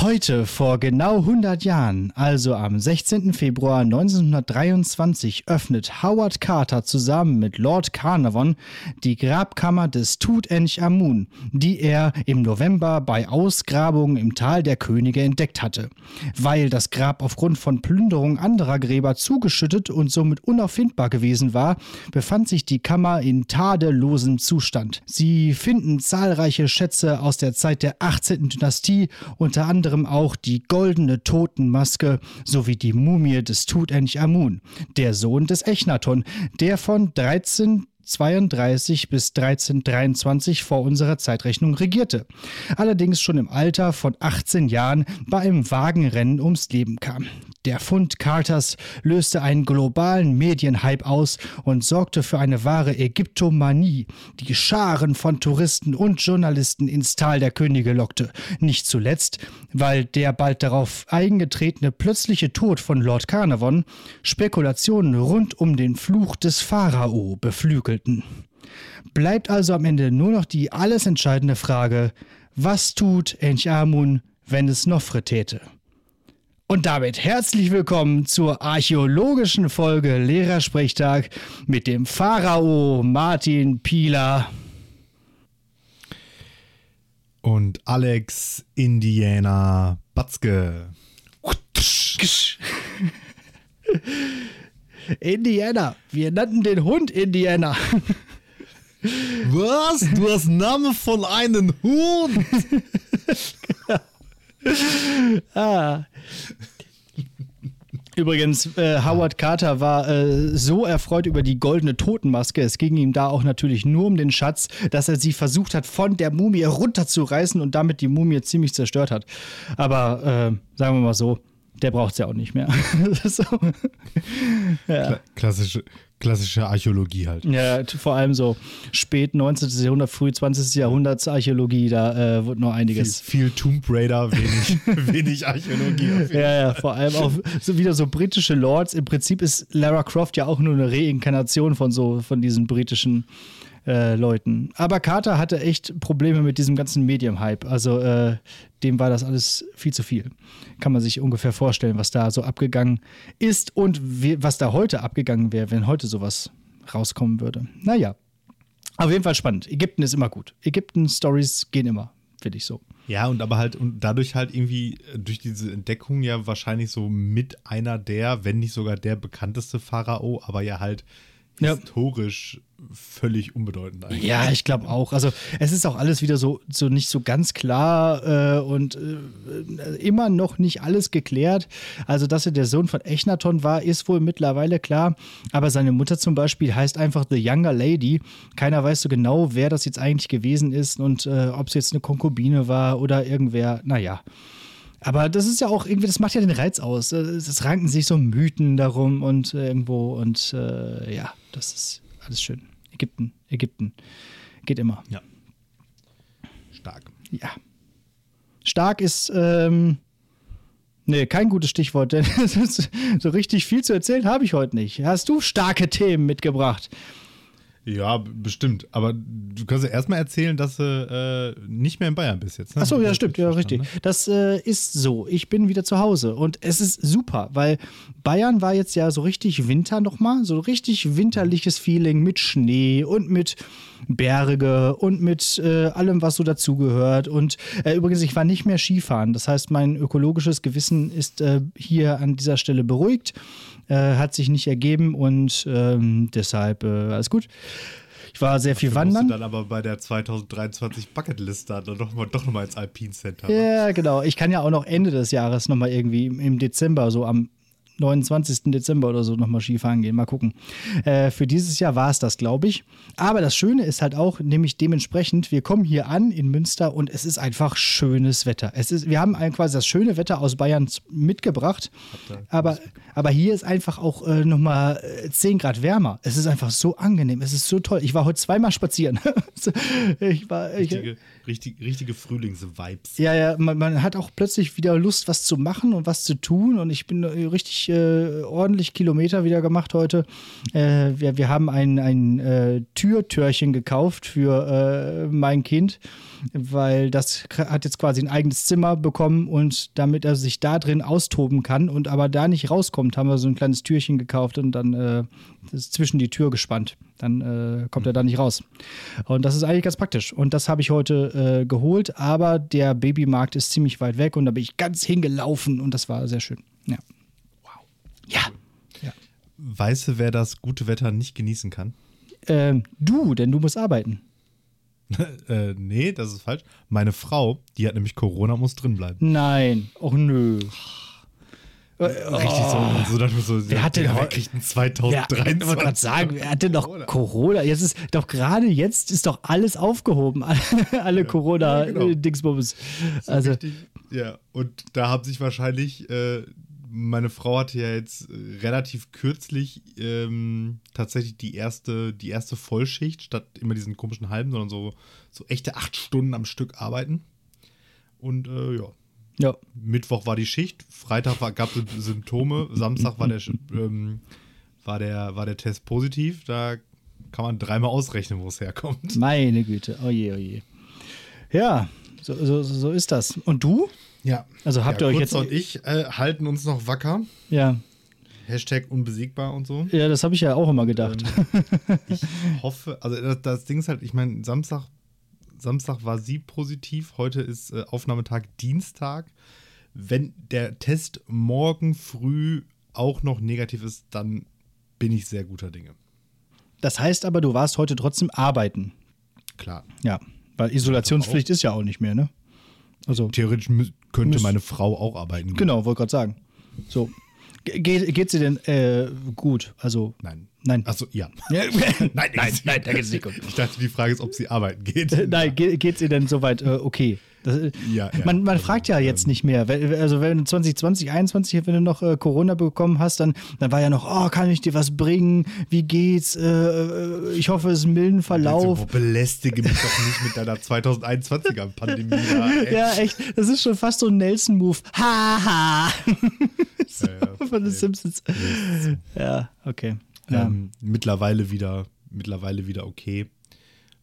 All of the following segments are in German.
Heute, vor genau 100 Jahren, also am 16. Februar 1923, öffnet Howard Carter zusammen mit Lord Carnarvon die Grabkammer des Tutanchamun, die er im November bei Ausgrabungen im Tal der Könige entdeckt hatte. Weil das Grab aufgrund von Plünderung anderer Gräber zugeschüttet und somit unauffindbar gewesen war, befand sich die Kammer in tadellosem Zustand. Sie finden zahlreiche Schätze aus der Zeit der 18. Dynastie, unter anderem anderem auch die goldene Totenmaske sowie die Mumie des Tutanchamun, der Sohn des Echnaton, der von 13 1332 bis 1323 vor unserer Zeitrechnung regierte, allerdings schon im Alter von 18 Jahren bei einem Wagenrennen ums Leben kam. Der Fund Carters löste einen globalen Medienhype aus und sorgte für eine wahre Ägyptomanie, die Scharen von Touristen und Journalisten ins Tal der Könige lockte. Nicht zuletzt, weil der bald darauf eingetretene plötzliche Tod von Lord Carnarvon Spekulationen rund um den Fluch des Pharao beflügelte halten. Bleibt also am Ende nur noch die alles entscheidende Frage, was tut Enchamun, wenn es Nofre täte? Und damit herzlich willkommen zur archäologischen Folge Lehrersprechtag mit dem Pharao Martin Pieler. Und Alex Indiana Batzke. Indiana. Wir nannten den Hund Indiana. Was? Du hast Name von einem Hund? ah. Übrigens, äh, Howard Carter war äh, so erfreut über die goldene Totenmaske. Es ging ihm da auch natürlich nur um den Schatz, dass er sie versucht hat, von der Mumie runterzureißen und damit die Mumie ziemlich zerstört hat. Aber äh, sagen wir mal so, der braucht es ja auch nicht mehr. so. ja. klassische, klassische Archäologie halt. Ja, vor allem so spät 19. Jahrhundert, früh 20. Jahrhunderts Archäologie, da äh, wird noch einiges. Viel, viel Tomb Raider, wenig, wenig Archäologie. Ja, ja, vor allem auch so wieder so britische Lords. Im Prinzip ist Lara Croft ja auch nur eine Reinkarnation von so von diesen britischen äh, Leuten. Aber Carter hatte echt Probleme mit diesem ganzen Medium-Hype. Also äh, dem war das alles viel zu viel. Kann man sich ungefähr vorstellen, was da so abgegangen ist und was da heute abgegangen wäre, wenn heute sowas rauskommen würde. Naja, auf jeden Fall spannend. Ägypten ist immer gut. Ägypten-Stories gehen immer, finde ich so. Ja, und aber halt, und dadurch halt irgendwie äh, durch diese Entdeckung ja wahrscheinlich so mit einer der, wenn nicht sogar der bekannteste Pharao, aber ja halt historisch völlig unbedeutend eigentlich. Ja, ich glaube auch. Also es ist auch alles wieder so, so nicht so ganz klar äh, und äh, immer noch nicht alles geklärt. Also, dass er der Sohn von Echnaton war, ist wohl mittlerweile klar. Aber seine Mutter zum Beispiel heißt einfach The Younger Lady. Keiner weiß so genau, wer das jetzt eigentlich gewesen ist und äh, ob es jetzt eine Konkubine war oder irgendwer. Naja. Aber das ist ja auch irgendwie, das macht ja den Reiz aus. Es ranken sich so Mythen darum und irgendwo und äh, ja, das ist alles schön. Ägypten, Ägypten. Geht immer. Ja. Stark. Ja. Stark ist, ähm, nee, kein gutes Stichwort, denn so richtig viel zu erzählen habe ich heute nicht. Hast du starke Themen mitgebracht? Ja, bestimmt. Aber du kannst ja erstmal erzählen, dass du äh, nicht mehr in Bayern bist jetzt. Ne? Achso, ja, stimmt, ja, richtig. Ne? Das äh, ist so. Ich bin wieder zu Hause und es ist super, weil Bayern war jetzt ja so richtig Winter nochmal, so richtig winterliches Feeling mit Schnee und mit Berge und mit äh, allem, was so dazugehört. Und äh, übrigens, ich war nicht mehr Skifahren. Das heißt, mein ökologisches Gewissen ist äh, hier an dieser Stelle beruhigt. Äh, hat sich nicht ergeben und ähm, deshalb äh, alles gut. Ich war sehr viel wandern. Du dann aber bei der 2023 Bucketlist dann doch, mal, doch nochmal ins Alpine Center. Ja, genau. Ich kann ja auch noch Ende des Jahres nochmal irgendwie im Dezember, so am 29. Dezember oder so nochmal Skifahren gehen. Mal gucken. Äh, für dieses Jahr war es das, glaube ich. Aber das Schöne ist halt auch, nämlich dementsprechend, wir kommen hier an in Münster und es ist einfach schönes Wetter. Es ist, wir haben quasi das schöne Wetter aus Bayern mitgebracht. Aber, aber hier ist einfach auch äh, nochmal 10 äh, Grad wärmer. Es ist einfach so angenehm. Es ist so toll. Ich war heute zweimal spazieren. ich war, ich, richtig, richtige Frühlings-Vibes. Ja, ja, man, man, hat auch plötzlich wieder Lust, was zu machen und was zu tun. Und ich bin richtig ordentlich, äh, ordentlich Kilometer wieder gemacht heute. Äh, wir, wir haben ein, ein äh, Türtürchen gekauft für äh, mein Kind, weil das hat jetzt quasi ein eigenes Zimmer bekommen und damit er sich da drin austoben kann und aber da nicht rauskommt, haben wir so ein kleines Türchen gekauft und dann äh, ist zwischen die Tür gespannt. Dann äh, kommt er da nicht raus. Und das ist eigentlich ganz praktisch. Und das habe ich heute äh, geholt, aber der Babymarkt ist ziemlich weit weg und da bin ich ganz hingelaufen und das war sehr schön. Ja. Wow. Ja. ja. Weißt du, wer das gute Wetter nicht genießen kann? Ähm, du, denn du musst arbeiten. äh, nee, das ist falsch. Meine Frau, die hat nämlich Corona, muss drin bleiben. Nein. Och nö. Richtig so, so, dann so wer hatte ja, kriegt 2023. Ich wollte gerade sagen, wer hatte noch Corona? Corona? Jetzt ist doch gerade jetzt ist doch alles aufgehoben, alle, ja, Corona-Dingsbums. Ja, genau. also, ja, und da haben sich wahrscheinlich, äh, meine Frau hatte ja jetzt relativ kürzlich ähm, tatsächlich die erste, die erste Vollschicht, statt immer diesen komischen halben, sondern so, so echte acht Stunden am Stück arbeiten. Und äh, ja, ja. Mittwoch war die Schicht, Freitag gab es Symptome, Samstag war der, ähm, war, der, war der Test positiv. Da kann man dreimal ausrechnen, wo es herkommt. Meine Güte, oje, oje. Ja, so, so, so ist das. Und du? Ja. Also habt ja, ihr euch jetzt. und ich äh, halten uns noch wacker. Ja. Hashtag unbesiegbar und so. Ja, das habe ich ja auch immer gedacht. Ähm, ich hoffe, also das, das Ding ist halt, ich meine, Samstag Samstag war sie positiv, heute ist äh, Aufnahmetag Dienstag. Wenn der Test morgen früh auch noch negativ ist, dann bin ich sehr guter Dinge. Das heißt aber, du warst heute trotzdem arbeiten. Klar. Ja, weil Isolationspflicht ist ja auch nicht mehr, ne? Also theoretisch könnte meine Frau auch arbeiten. Genau, wollte gerade sagen. So. Ge geht sie denn äh, gut? Also nein. Nein. Achso, ja. nein, nein, nein, da geht es nicht gut. Ich dachte, die Frage ist, ob sie arbeiten geht. nein, geht, geht sie denn soweit äh, okay? Das, äh, ja, ja, man, man also, fragt ja jetzt ähm, nicht mehr. Also wenn du 2020, 2021, wenn du noch äh, Corona bekommen hast, dann, dann war ja noch, oh, kann ich dir was bringen? Wie geht's? Äh, äh ich hoffe, es ist ein milden Verlauf. Also, belästige mich doch nicht mit deiner 2021er Pandemie. Ja, echt. Das ist schon fast so ein Nelson-Move. Haha. so, ja, von den Simpsons. Ja, okay. Ja. Ähm, mittlerweile wieder, mittlerweile wieder okay.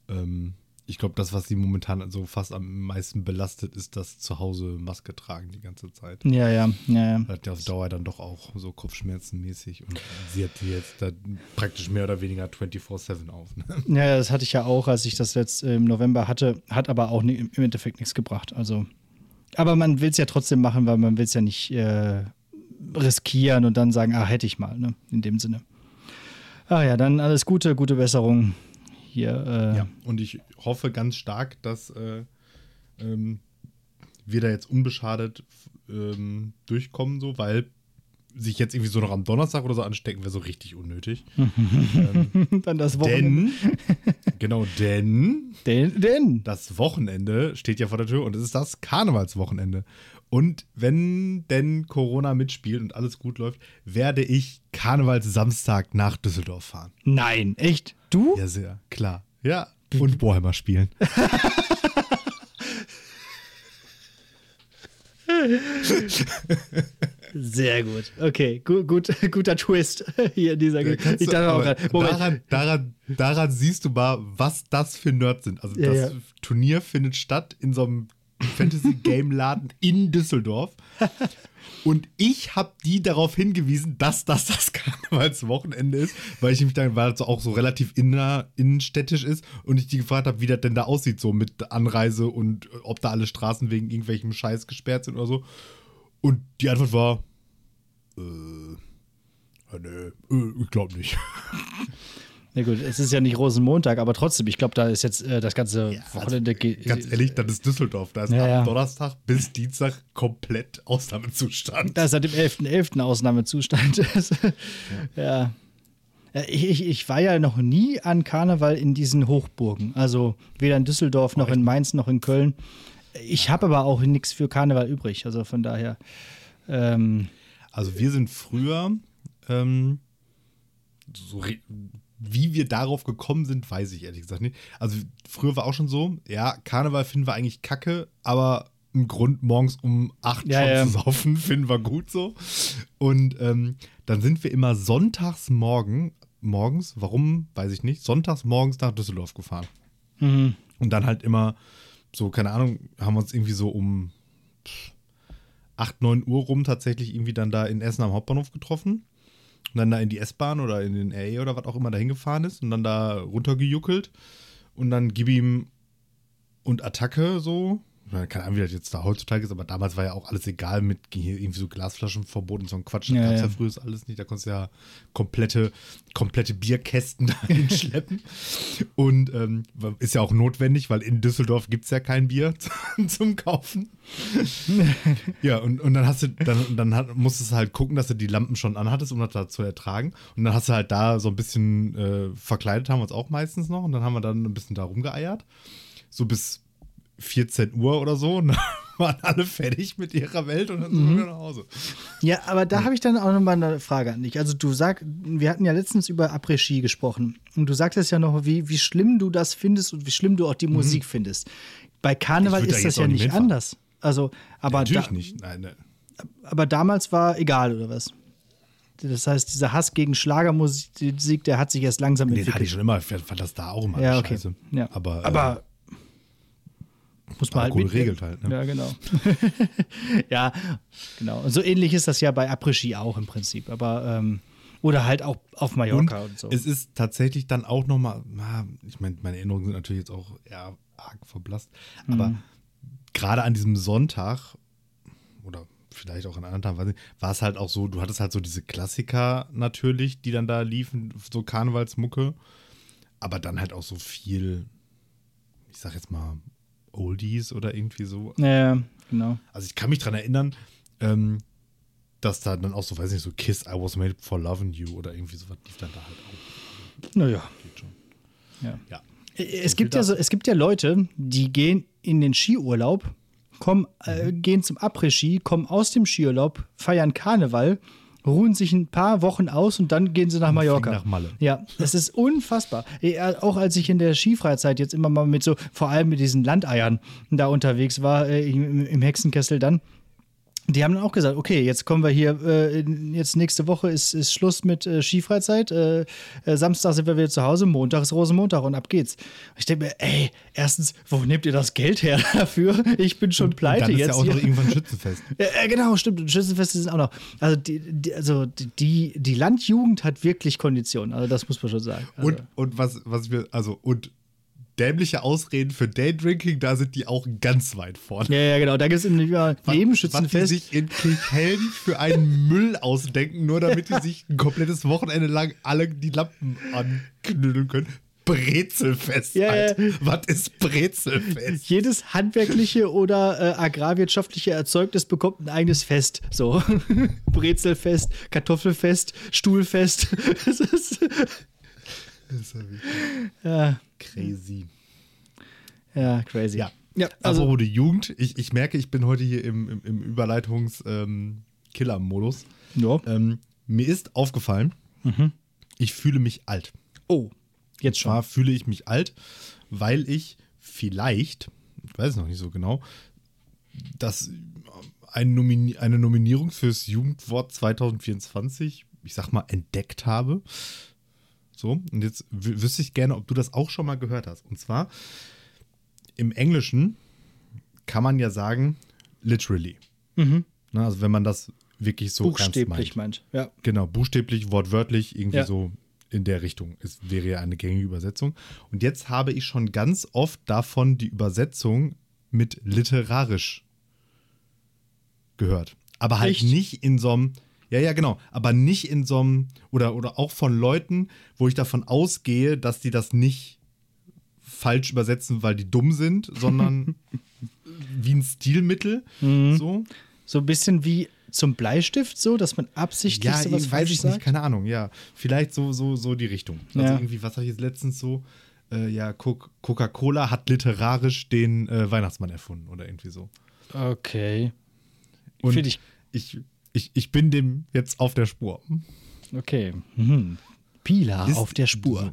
Ähm, ich glaube, das, was sie momentan so fast am meisten belastet, ist das zu Hause Maske tragen die ganze Zeit. Ja, ja, ja. ja. Hat ja auf Dauer dann doch auch so Kopfschmerzen mäßig und sie hat die jetzt da praktisch mehr oder weniger 24-7 auf. Ne? Ja, das hatte ich ja auch, als ich das jetzt im November hatte, hat aber auch im Endeffekt nichts gebracht. Also, aber man will es ja trotzdem machen, weil man will es ja nicht äh, riskieren und dann sagen, ah, hätte ich mal, ne? In dem Sinne. Ah ja, dann alles Gute, gute Besserung hier. Äh. Ja, und ich hoffe ganz stark, dass äh, ähm, wir da jetzt unbeschadet ähm, durchkommen, so, weil sich jetzt irgendwie so noch am Donnerstag oder so anstecken, wäre so richtig unnötig. ähm, Dann das Wochenende. Denn, genau, denn, denn, denn das Wochenende steht ja vor der Tür und es ist das Karnevalswochenende. Und wenn denn Corona mitspielt und alles gut läuft, werde ich Karnevalssamstag nach Düsseldorf fahren. Nein, echt? Du? Ja, sehr, klar. Ja, und Boheimer spielen. Sehr gut. Okay, gut, gut, guter Twist hier in dieser. Ich dachte auch grad, daran, daran, daran siehst du mal, was das für Nerds sind. Also ja, das ja. Turnier findet statt in so einem Fantasy-Game-Laden in Düsseldorf. Und ich habe die darauf hingewiesen, dass das das Karnevalswochenende ist, weil ich mich dann, weil es auch so relativ inner, innenstädtisch ist und ich die gefragt habe, wie das denn da aussieht, so mit Anreise und ob da alle Straßen wegen irgendwelchem Scheiß gesperrt sind oder so. Und die Antwort war, äh, nee, äh, ich glaube nicht. Na gut, es ist ja nicht Rosenmontag, aber trotzdem, ich glaube, da ist jetzt äh, das ganze ja, also Wochenende. Also, ganz ehrlich, das ist Düsseldorf. Da ist ja, ab ja. Donnerstag bis Dienstag komplett Ausnahmezustand. Da ist seit dem 11.11. .11. Ausnahmezustand. ja. Ich, ich, ich, war ja noch nie an Karneval in diesen Hochburgen. Also weder in Düsseldorf noch in Mainz noch in Köln. Ich habe aber auch nichts für Karneval übrig. Also von daher. Ähm, also wir sind früher ähm, so wie wir darauf gekommen sind, weiß ich ehrlich gesagt nicht. Also früher war auch schon so, ja, Karneval finden wir eigentlich kacke, aber ein Grund, morgens um 8 Ja, schon ja. zu saufen, finden wir gut so. Und ähm, dann sind wir immer sonntags morgen, morgens, warum, weiß ich nicht, sonntags morgens nach Düsseldorf gefahren. Mhm. Und dann halt immer so, keine Ahnung, haben wir uns irgendwie so um 8, 9 Uhr rum tatsächlich irgendwie dann da in Essen am Hauptbahnhof getroffen. Und dann da in die S-Bahn oder in den RE oder was auch immer da hingefahren ist und dann da runtergejuckelt. Und dann gib ihm und Attacke so. Keine Ahnung, wie das jetzt da heutzutage ist, aber damals war ja auch alles egal mit irgendwie so Glasflaschenverbot und so ein Quatsch. Das Ja, gab es ja. ja. früher alles nicht. Da konntest du ja komplette, komplette Bierkästen dahin schleppen. Und ähm, ist ja auch notwendig, weil in Düsseldorf gibt es ja kein Bier zum Kaufen. ja, und, und dann hast du, dann, dann hat, musstest du halt gucken, dass du die Lampen schon anhattest, um das da zu ertragen. Und dann hast du halt da so ein bisschen äh, verkleidet, haben wir uns auch meistens noch. Und dann haben wir dann ein bisschen da rumgeeiert. So bis 14 Uhr oder so. Und dann waren alle fertig mit ihrer Welt und dann sind wir wieder nach Hause. Ja, aber da habe ich dann auch noch mal eine Frage an dich. Also du sagst, wir hatten ja letztens über Après-Ski gesprochen und du sagtest ja noch, wie, wie schlimm du das findest und wie schlimm du auch die Musik findest. Bei Karneval würd da ist das ja nicht hinfahren. anders. Also, aber, Natürlich da, nicht. Nein, ne. aber damals war egal, oder was? Das heißt, dieser Hass gegen Schlagermusik, der hat sich erst langsam Den hatte ich entwickelt. schon immer. Ich fand das da auch immer Ja, okay. scheiße. Ja. Aber, äh, aber muss man Alkohol halt mit, regelt halt, ne? Ja, genau. ja, genau. Und so ähnlich ist das ja bei Après-Ski auch im Prinzip. Aber, ähm, oder halt auch auf Und Mallorca und, so. es ist tatsächlich dann auch nochmal, ich meine, meine Erinnerungen sind natürlich jetzt auch eher arg verblasst, aber Mhm. gerade an diesem Sonntag oder vielleicht auch an anderen Tagen, war es halt auch so, du hattest halt so diese Klassiker natürlich, die dann da liefen, so Karnevalsmucke, aber dann halt auch so viel, ich sag jetzt mal, Oldies oder irgendwie so. ja, genau. Also ich kann mich dran erinnern, ähm, dass da dann auch so, weiß nicht, so Kiss, I was made for loving you oder irgendwie sowas lief dann da halt auch. Naja. Geht schon. Ja. Ja. Es gibt ja, so, es gibt ja Leute, die gehen in den Skiurlaub, kommen, äh, Mhm. gehen zum Après-Ski, kommen aus dem Skiurlaub, feiern Karneval, ruhen sich ein paar Wochen aus und dann gehen sie nach Mallorca. nach Malle. Ja, das ist unfassbar. Auch als ich in der Skifreizeit jetzt immer mal mit so, vor allem mit diesen Landeiern da unterwegs war, äh, im Hexenkessel dann. Die haben dann auch gesagt, okay, jetzt kommen wir hier, äh, jetzt nächste Woche ist, ist Schluss mit äh, Skifreizeit, äh, äh, Samstag sind wir wieder zu Hause, Montag ist Rosenmontag und ab geht's. Ich denke mir, ey, erstens, wo nehmt ihr das Geld her dafür? Ich bin schon pleite dann ist jetzt ja auch hier. noch irgendwann Schützenfest. Ja, ja, genau, stimmt. Und Schützenfeste sind auch noch. Also die, die, also die, die Landjugend hat wirklich Konditionen. Also das muss man schon sagen. Also, Und, und was, was wir, also, und dämliche Ausreden für Daydrinking, da sind die auch ganz weit vorne. ja, ja, genau. Da gibt es im Was- neben Was die sich in Kirchhellen für einen Müll ausdenken, nur damit die sich ein komplettes Wochenende lang alle die Lampen anknüdeln können. Brezelfest, Ja. Alter. Was ist Brezelfest? Jedes handwerkliche oder äh, agrarwirtschaftliche Erzeugnis bekommt ein eigenes Fest. So Brezelfest, Kartoffelfest, Stuhlfest. Das ist, ist ja crazy. ja, crazy. Ja. ja Also, also die Jugend, ich, ich merke, ich bin heute hier im, im, im Überleitungs-Killer-Modus. ja. Ähm, mir ist aufgefallen, ich fühle mich alt. Oh, jetzt schon. Zwar fühle ich mich alt, weil ich vielleicht, ich weiß es noch nicht so genau, dass ein Nomini eine Nominierung fürs Jugendwort 2024, ich sag mal, entdeckt habe. So, und jetzt wü- wüsste ich gerne, ob du das auch schon mal gehört hast. Und zwar im Englischen kann man ja sagen, literally. Mhm. Na, also wenn man das wirklich so Buchstäblich meint. meint. Ja. Genau, buchstäblich, wortwörtlich, irgendwie Ja. so in der Richtung. Es wäre ja eine gängige Übersetzung. Und jetzt habe ich schon ganz oft davon die Übersetzung mit literarisch gehört. Aber halt Echt? nicht in so einem, ja, ja, genau, aber nicht in so einem, oder, oder auch von Leuten, wo ich davon ausgehe, dass die das nicht falsch übersetzen, weil die dumm sind, sondern wie ein Stilmittel. Mhm. So. So ein bisschen wie zum Bleistift, so, dass man absichtlich Ja, sowas ich weiß ich sagt. nicht, keine Ahnung, ja. Vielleicht so, so, so die Richtung. Also Ja. irgendwie, was habe ich jetzt letztens so? Äh, ja, Co- Coca-Cola hat literarisch den äh, Weihnachtsmann erfunden oder irgendwie so. Okay. Und Finde ich- ich, ich, ich bin dem jetzt auf der Spur. Okay. Mhm. Pila Ist- auf der Spur.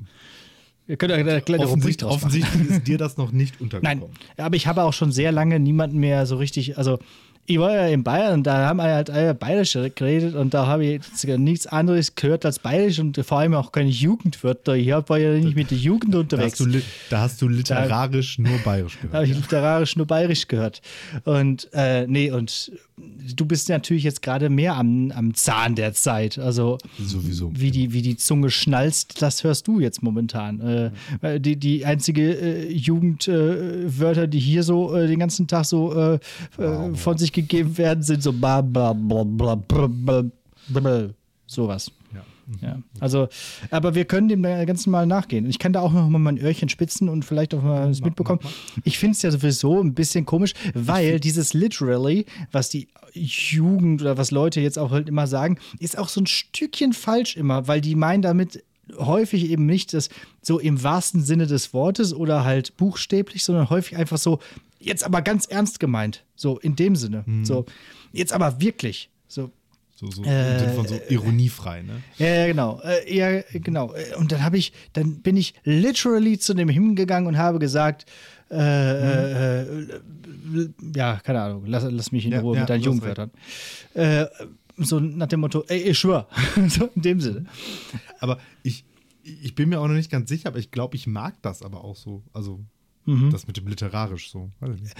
Ihr könnt eine kleine Offensicht, offensichtlich ist dir das noch nicht untergekommen. Nein, aber ich habe auch schon sehr lange niemanden mehr so richtig, also ich war ja in Bayern und da haben wir halt alle Bayerisch geredet und da habe ich nichts anderes gehört als Bayerisch und vor allem auch keine Jugendwörter. Ich war ja nicht mit der Jugend unterwegs. Da hast du, da hast du literarisch da, nur Bayerisch gehört. Da habe ich literarisch nur Bayerisch gehört. Und äh, nee, und du bist natürlich jetzt gerade mehr am, am Zahn der Zeit. Also sowieso. Wie die, wie die Zunge schnalzt, das hörst du jetzt momentan. Äh, die, die einzige äh, Jugendwörter, die hier so äh, den ganzen Tag so äh, wow. von sich gegeben werden, sind so bla bla bla bla bla bla sowas. Ja. Ja, also, aber wir können dem Ganzen mal nachgehen. Ich kann da auch noch mal mein Öhrchen spitzen und vielleicht auch mal das mitbekommen. Ich finde es ja sowieso ein bisschen komisch, weil dieses literally, was die Jugend oder was Leute jetzt auch halt immer sagen, ist auch so ein Stückchen falsch immer, weil die meinen damit häufig eben nicht das so im wahrsten Sinne des Wortes oder halt buchstäblich, sondern häufig einfach so, jetzt aber ganz ernst gemeint. So in dem Sinne. Mhm. So, jetzt aber wirklich. So, so, so äh, von so ironiefrei, ne? Ja, genau. Äh, ja, genau. Und dann habe ich, dann bin ich literally zu dem hingegangen und habe gesagt, äh, mhm. äh, ja, keine Ahnung, lass, lass mich in Ruhe ja, mit deinen Jugendwörtern. Äh, so nach dem Motto, ey, ich schwör. so in dem Sinne. Aber ich, ich bin mir auch noch nicht ganz sicher, aber ich glaube, ich mag das aber auch so. Also Mhm. Das mit dem literarisch so.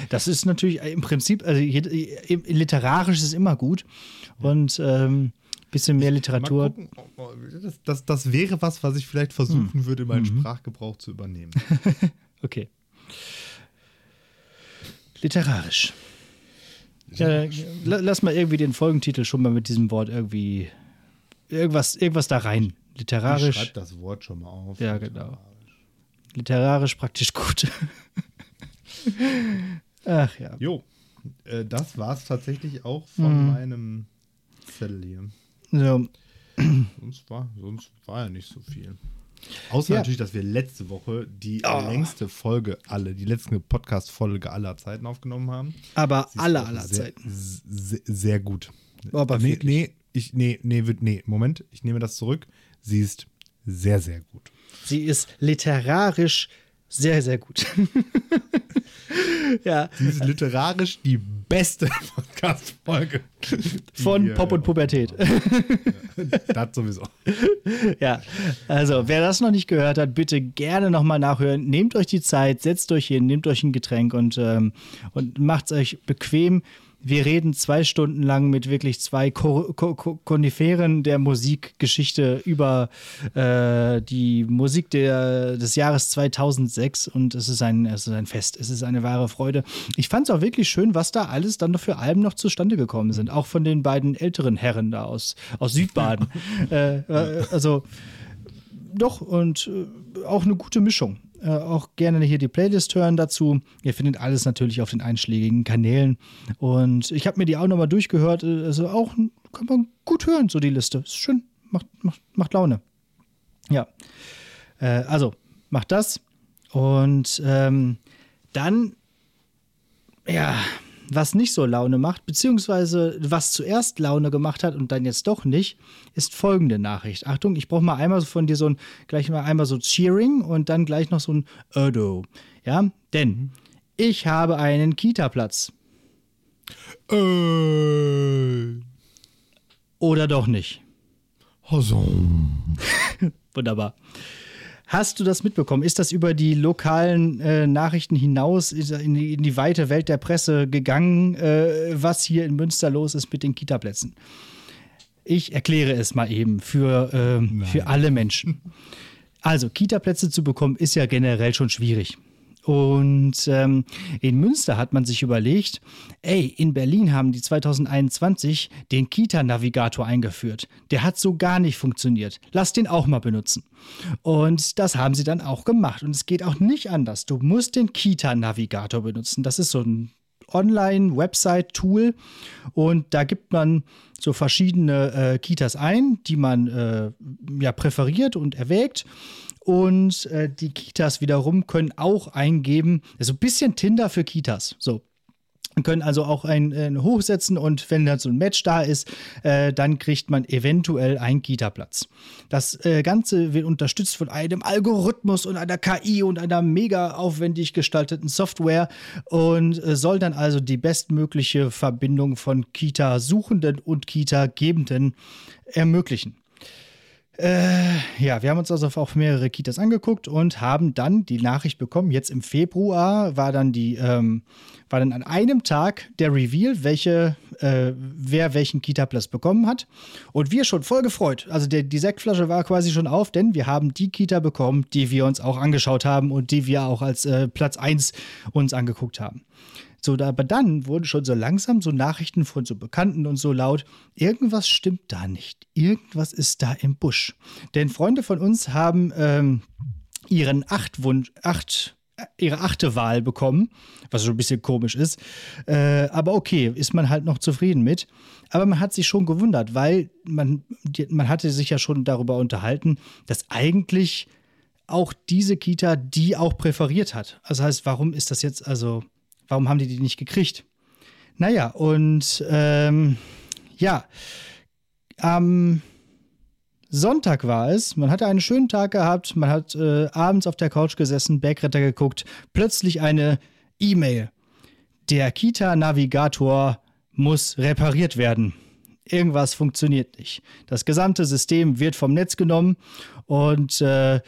Das ist natürlich im Prinzip, also literarisch ist immer gut. Und ähm, bisschen mehr Literatur. Gucken, das, das, das, wäre was, was ich vielleicht versuchen mhm. würde, meinen mhm. Sprachgebrauch zu übernehmen. okay. Literarisch. Ja, lass mal irgendwie den Folgentitel schon mal mit diesem Wort irgendwie irgendwas, irgendwas da rein. Literarisch. Schreib das Wort schon mal auf. Ja, genau literarisch praktisch gut. Ach ja. Jo, äh, das war es tatsächlich auch von mhm. meinem Zettel hier. So. Sonst war, sonst war ja nicht so viel. Außer ja. natürlich, dass wir letzte Woche die oh. längste Folge alle, die letzte Podcast-Folge aller Zeiten aufgenommen haben. Aber alle aller sehr, Zeiten. Sehr, sehr gut. Aber nee, nee, ich, nee, nee, nee, Moment, ich nehme das zurück. Sie ist sehr, sehr gut. Sie ist literarisch sehr, sehr gut. ja. Sie ist literarisch die beste Podcast-Folge. Von die, Pop und Pubertät. das sowieso. Ja, also wer das noch nicht gehört hat, bitte gerne nochmal nachhören. Nehmt euch die Zeit, setzt euch hin, nehmt euch ein Getränk und, ähm, und macht es euch bequem wir reden zwei Stunden lang mit wirklich zwei Ko Ko Ko Koniferen der Musikgeschichte über äh, die Musik der, des Jahres 2006 und es ist, ein, es ist ein Fest, es ist eine wahre Freude. Ich fand es auch wirklich schön, was da alles dann noch für Alben noch zustande gekommen sind, auch von den beiden älteren Herren da aus, aus Südbaden. äh, äh, also doch und äh, auch eine gute Mischung. Äh, auch gerne hier die Playlist hören dazu. Ihr findet alles natürlich auf den einschlägigen Kanälen. Und ich habe mir die auch nochmal durchgehört. Äh, also auch kann man gut hören, so die Liste. Ist schön, macht, macht, macht Laune. Ja. Äh, also, macht das. Und ähm, dann, ja, was nicht so Laune macht, beziehungsweise was zuerst Laune gemacht hat und dann jetzt doch nicht, ist folgende Nachricht. Achtung, ich brauche mal einmal von dir so ein, gleich mal einmal so Cheering und dann gleich noch so ein Ödo. Ja, denn ich habe einen Kita-Platz. Äh. Oder doch nicht. Wunderbar. Hast du das mitbekommen? Ist das über die lokalen äh, Nachrichten hinaus in die, in die, weite Welt der Presse gegangen, äh, was hier in Münster los ist mit den Kitaplätzen? Ich erkläre es mal eben für, äh, für alle Menschen. Also, Kitaplätze zu bekommen ist ja generell schon schwierig. Und ähm, in Münster hat man sich überlegt, ey, in Berlin haben die 2021 den Kita-Navigator eingeführt. Der hat so gar nicht funktioniert. Lass den auch mal benutzen. Und das haben sie dann auch gemacht. Und es geht auch nicht anders. Du musst den Kita-Navigator benutzen. Das ist so ein Online-Website-Tool und da gibt man so verschiedene äh, Kitas ein, die man äh, ja präferiert und erwägt und äh, die Kitas wiederum können auch eingeben, so ein bisschen Tinder für Kitas. So. können also auch ein, ein hochsetzen und wenn dann so ein Match da ist, äh, dann kriegt man eventuell einen Kita-Platz. Das äh, Ganze wird unterstützt von einem Algorithmus und einer KI und einer mega aufwendig gestalteten Software und äh, soll dann also die bestmögliche Verbindung von Kita-Suchenden und Kita-Gebenden ermöglichen. Äh, ja, wir haben uns also auch mehrere Kitas angeguckt und haben dann die Nachricht bekommen. Jetzt im Februar war dann die, ähm, war dann an einem Tag der Reveal, welche, äh, wer welchen Kita-Platz bekommen hat. Und wir schon voll gefreut. Also der, die Sektflasche war quasi schon auf, denn wir haben die Kita bekommen, die wir uns auch angeschaut haben und die wir auch als äh, Platz 1 uns angeguckt haben. So, aber dann wurden schon so langsam so Nachrichten von so Bekannten und so laut, irgendwas stimmt da nicht. Irgendwas ist da im Busch. Denn Freunde von uns haben ähm, ihren Achtwunsch, acht, ihre achte Wahl bekommen, was schon ein bisschen komisch ist. Äh, aber okay, ist man halt noch zufrieden mit. Aber man hat sich schon gewundert, weil man, man hatte sich ja schon darüber unterhalten, dass eigentlich auch diese Kita die auch präferiert hat. Also heißt, warum ist das jetzt also Warum haben die die nicht gekriegt? Naja, und ähm, ja, am Sonntag war es. Man hatte einen schönen Tag gehabt. Man hat äh, abends auf der Couch gesessen, Bergretter geguckt. Plötzlich eine E-Mail. Der Kita-Navigator muss repariert werden. Irgendwas funktioniert nicht. Das gesamte System wird vom Netz genommen und äh,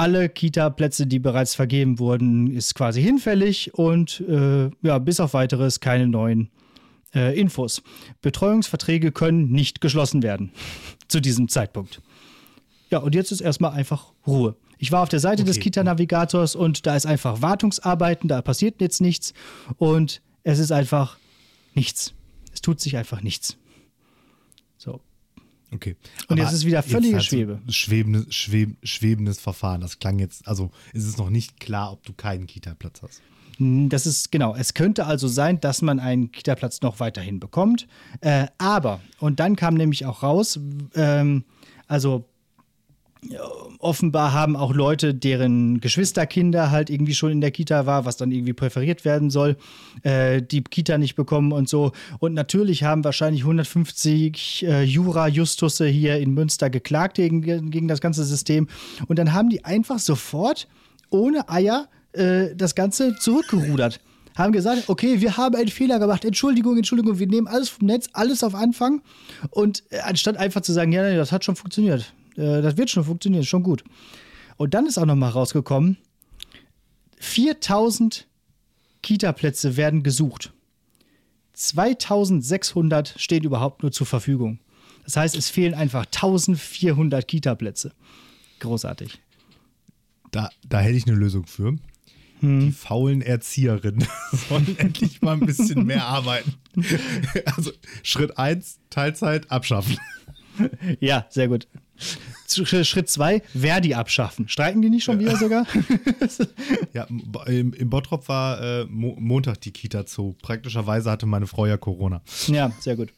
alle Kita-Plätze, die bereits vergeben wurden, ist quasi hinfällig und äh, ja, bis auf weiteres keine neuen äh, Infos. Betreuungsverträge können nicht geschlossen werden zu diesem Zeitpunkt. Ja, und jetzt ist erstmal einfach Ruhe. Ich war auf der Seite okay. des Kita-Navigators und da ist einfach Wartungsarbeiten, da passiert jetzt nichts und es ist einfach nichts. Es tut sich einfach nichts. Okay. Und Aber jetzt ist wieder völlige halt Schwebe. So schwebendes, schweb, schwebendes Verfahren. Das klang jetzt, also ist es noch nicht klar, ob du keinen Kita-Platz hast. Hm, das ist genau. Es könnte also sein, dass man einen Kita-Platz noch weiterhin bekommt. Äh, aber, und dann kam nämlich auch raus, ähm, also offenbar haben auch Leute, deren Geschwisterkinder halt irgendwie schon in der Kita war, was dann irgendwie präferiert werden soll, äh, die Kita nicht bekommen und so. Und natürlich haben wahrscheinlich 150 äh, Jura-Justusse hier in Münster geklagt gegen, gegen das ganze System. Und dann haben die einfach sofort ohne Eier äh, das Ganze zurückgerudert haben gesagt, okay, wir haben einen Fehler gemacht, Entschuldigung, Entschuldigung, wir nehmen alles vom Netz, alles auf Anfang. Und äh, anstatt einfach zu sagen, ja, das hat schon funktioniert, äh, das wird schon funktionieren, schon gut. Und dann ist auch noch mal rausgekommen, 4000 Kita-Plätze werden gesucht. 2600 stehen überhaupt nur zur Verfügung. Das heißt, es fehlen einfach 1400 Kita-Plätze. Großartig. Da, da hätte ich eine Lösung für. Hm. Die faulen Erzieherinnen sollen endlich mal ein bisschen mehr arbeiten. Also Schritt 1, Teilzeit abschaffen. Ja, sehr gut. Schritt zwei, Verdi abschaffen. Streiken die nicht schon wieder sogar? ja, im, im Bottrop war äh, Mo Montag die Kita zu. Praktischerweise hatte meine Frau ja Corona. Ja, sehr gut.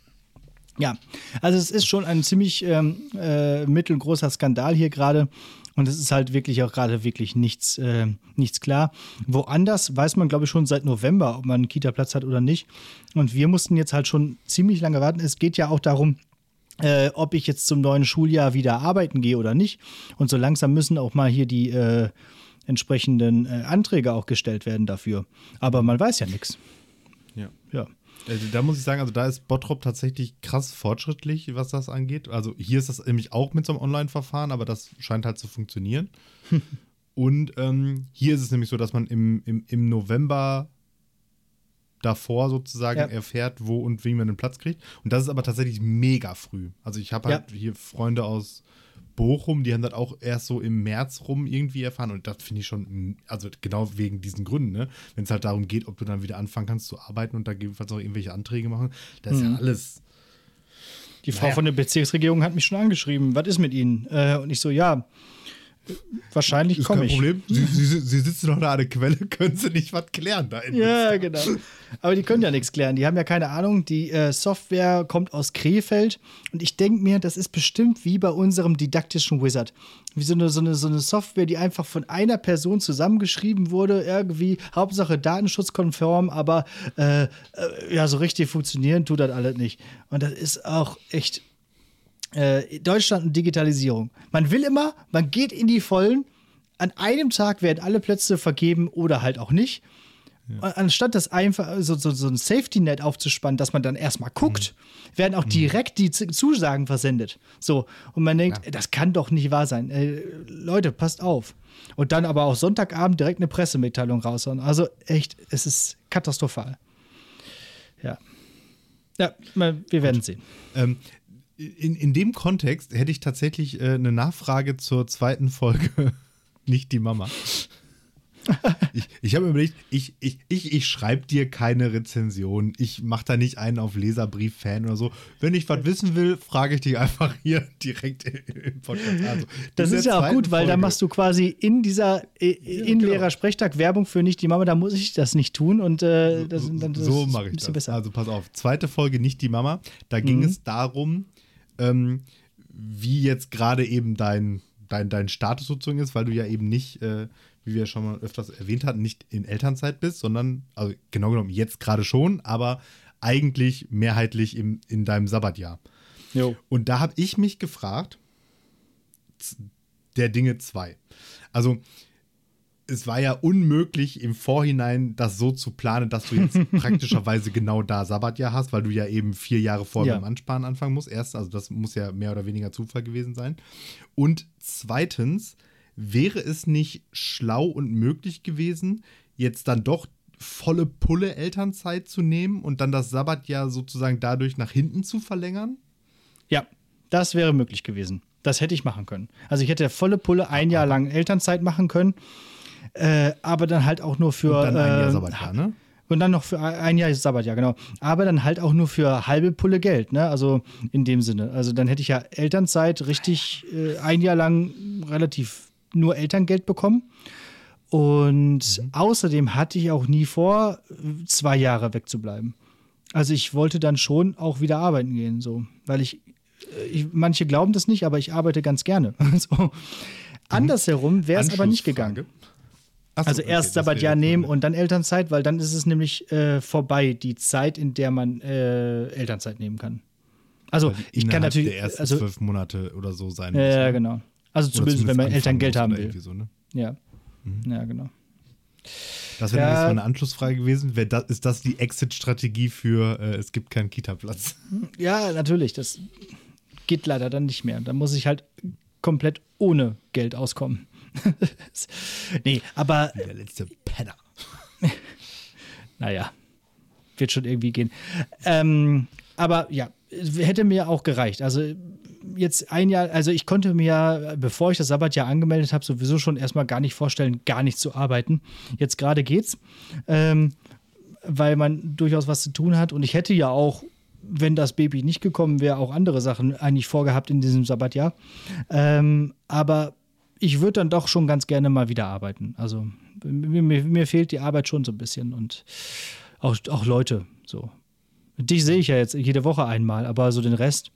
Ja, also es ist schon ein ziemlich ähm, äh, mittelgroßer Skandal hier gerade. Und es ist halt wirklich auch gerade wirklich nichts, äh, nichts klar. Woanders weiß man, glaube ich, schon seit November, ob man einen Kita-Platz hat oder nicht. Und wir mussten jetzt halt schon ziemlich lange warten. Es geht ja auch darum, äh, ob ich jetzt zum neuen Schuljahr wieder arbeiten gehe oder nicht. Und so langsam müssen auch mal hier die äh, entsprechenden äh, Anträge auch gestellt werden dafür. Aber man weiß ja nichts. Ja. Ja. Also da muss ich sagen, also da ist Bottrop tatsächlich krass fortschrittlich, was das angeht. Also hier ist das nämlich auch mit so einem Online-Verfahren, aber das scheint halt zu funktionieren. Und ähm, hier ist es nämlich so, dass man im, im, im November davor sozusagen ja. erfährt, wo und wie man den Platz kriegt. Und das ist aber tatsächlich mega früh. Also ich habe halt ja. hier Freunde aus Bochum, die haben das auch erst so im März rum irgendwie erfahren. Und das finde ich schon, also genau wegen diesen Gründen, ne? Wenn es halt darum geht, ob du dann wieder anfangen kannst zu arbeiten und da gegebenenfalls auch irgendwelche Anträge machen, das ist mhm. ja alles. Die Frau naja. von der Bezirksregierung hat mich schon angeschrieben, was ist mit Ihnen? Äh, und ich so, ja, wahrscheinlich komme ich. Problem. Sie, sie, sie sitzen doch da an der Quelle, können sie nicht was klären da in Ja, genau. Aber die können ja nichts klären. Die haben ja keine Ahnung. Die äh, Software kommt aus Krefeld. Und ich denke mir, das ist bestimmt wie bei unserem didaktischen Wizard. Wie so eine, so, eine, so eine Software, die einfach von einer Person zusammengeschrieben wurde. Irgendwie, Hauptsache datenschutzkonform, aber äh, äh, ja, so richtig funktionieren tut das alles nicht. Und das ist auch echt äh, Deutschland und Digitalisierung. Man will immer, man geht in die Vollen. An einem Tag werden alle Plätze vergeben oder halt auch nicht. Ja. Anstatt das einfach so, so, so ein Safety-Net aufzuspannen, dass man dann erstmal guckt, mhm. werden auch mhm. direkt die Zusagen versendet. So, und man denkt, ja. das kann doch nicht wahr sein. Äh, Leute, passt auf. Und dann aber auch Sonntagabend direkt eine Pressemitteilung raushauen. Also echt, es ist katastrophal. Ja. Ja, wir werden Gut. sehen. Ähm, in, in dem Kontext hätte ich tatsächlich äh, eine Nachfrage zur zweiten Folge. Nicht die Mama. ich, ich habe mir überlegt, ich, ich, ich, ich schreibe dir keine Rezension. Ich mache da nicht einen auf Leserbrief-Fan oder so. Wenn ich was wissen will, frage ich dich einfach hier direkt im Podcast. Also, das ist ja auch gut, weil da machst du quasi in dieser in ja, genau. Sprechtag Werbung für nicht die Mama, da muss ich das nicht tun und äh, das, das, so mache ich das. Besser. Also pass auf, zweite Folge nicht die Mama. Da ging mhm. es darum, ähm, wie jetzt gerade eben dein, dein, dein Status sozusagen ist, weil du ja eben nicht, äh, wie wir schon mal öfters erwähnt hatten, nicht in Elternzeit bist, sondern, also genau genommen jetzt gerade schon, aber eigentlich mehrheitlich im, in deinem Sabbatjahr. Jo. Und da habe ich mich gefragt, der Dinge zwei. Also, es war ja unmöglich im Vorhinein das so zu planen, dass du jetzt praktischerweise genau da Sabbatjahr hast, weil du ja eben vier Jahre vor ja. dem Ansparen anfangen musst. Erst, also das muss ja mehr oder weniger Zufall gewesen sein. Und zweitens, wäre es nicht schlau und möglich gewesen, jetzt dann doch volle Pulle Elternzeit zu nehmen und dann das Sabbatjahr sozusagen dadurch nach hinten zu verlängern? Ja, das wäre möglich gewesen. Das hätte ich machen können. Also ich hätte volle Pulle ein Jahr lang Elternzeit machen können äh, aber dann halt auch nur für. Und dann ein Jahr äh, Sabbatjahr, ne? Und dann noch für ein Jahr Sabbatjahr, genau. Aber dann halt auch nur für halbe Pulle Geld, ne? Also in dem Sinne. Also dann hätte ich ja Elternzeit richtig äh, ein Jahr lang relativ nur Elterngeld bekommen. Und mhm. außerdem hatte ich auch nie vor, zwei Jahre wegzubleiben. Also ich wollte dann schon auch wieder arbeiten gehen, so. Weil ich, äh, ich manche glauben das nicht, aber ich arbeite ganz gerne. so. Mhm. Andersherum wäre es aber nicht gegangen. So, also erst okay, Sabbatjahr nehmen und dann Elternzeit, weil dann ist es nämlich äh, vorbei, die Zeit, in der man äh, Elternzeit nehmen kann. Also ich kann natürlich der ersten also, zwölf Monate oder so sein. Ja, ja genau. Also zumindest, zumindest, wenn man Elterngeld haben will. So, ne? Ja. Mhm. Ja, genau. Das wäre ja. jetzt mal eine Anschlussfrage gewesen. Das, ist das die Exit-Strategie für äh, es gibt keinen Kita-Platz? Ja, natürlich. Das geht leider dann nicht mehr. Da muss ich halt komplett ohne Geld auskommen. nee, aber. Der letzte Penner. naja, wird schon irgendwie gehen. Ähm, aber ja, hätte mir auch gereicht. Also jetzt ein Jahr, also ich konnte mir, bevor ich das Sabbatjahr angemeldet habe, sowieso schon erstmal gar nicht vorstellen, gar nicht zu arbeiten. Jetzt gerade geht's, ähm, weil man durchaus was zu tun hat. Und ich hätte ja auch, wenn das Baby nicht gekommen wäre, auch andere Sachen eigentlich vorgehabt in diesem Sabbatjahr. Ähm, aber ich würde dann doch schon ganz gerne mal wieder arbeiten. Also mir, mir, fehlt die Arbeit schon so ein bisschen und auch, auch Leute so. Dich sehe ich ja jetzt jede Woche einmal, aber so den Rest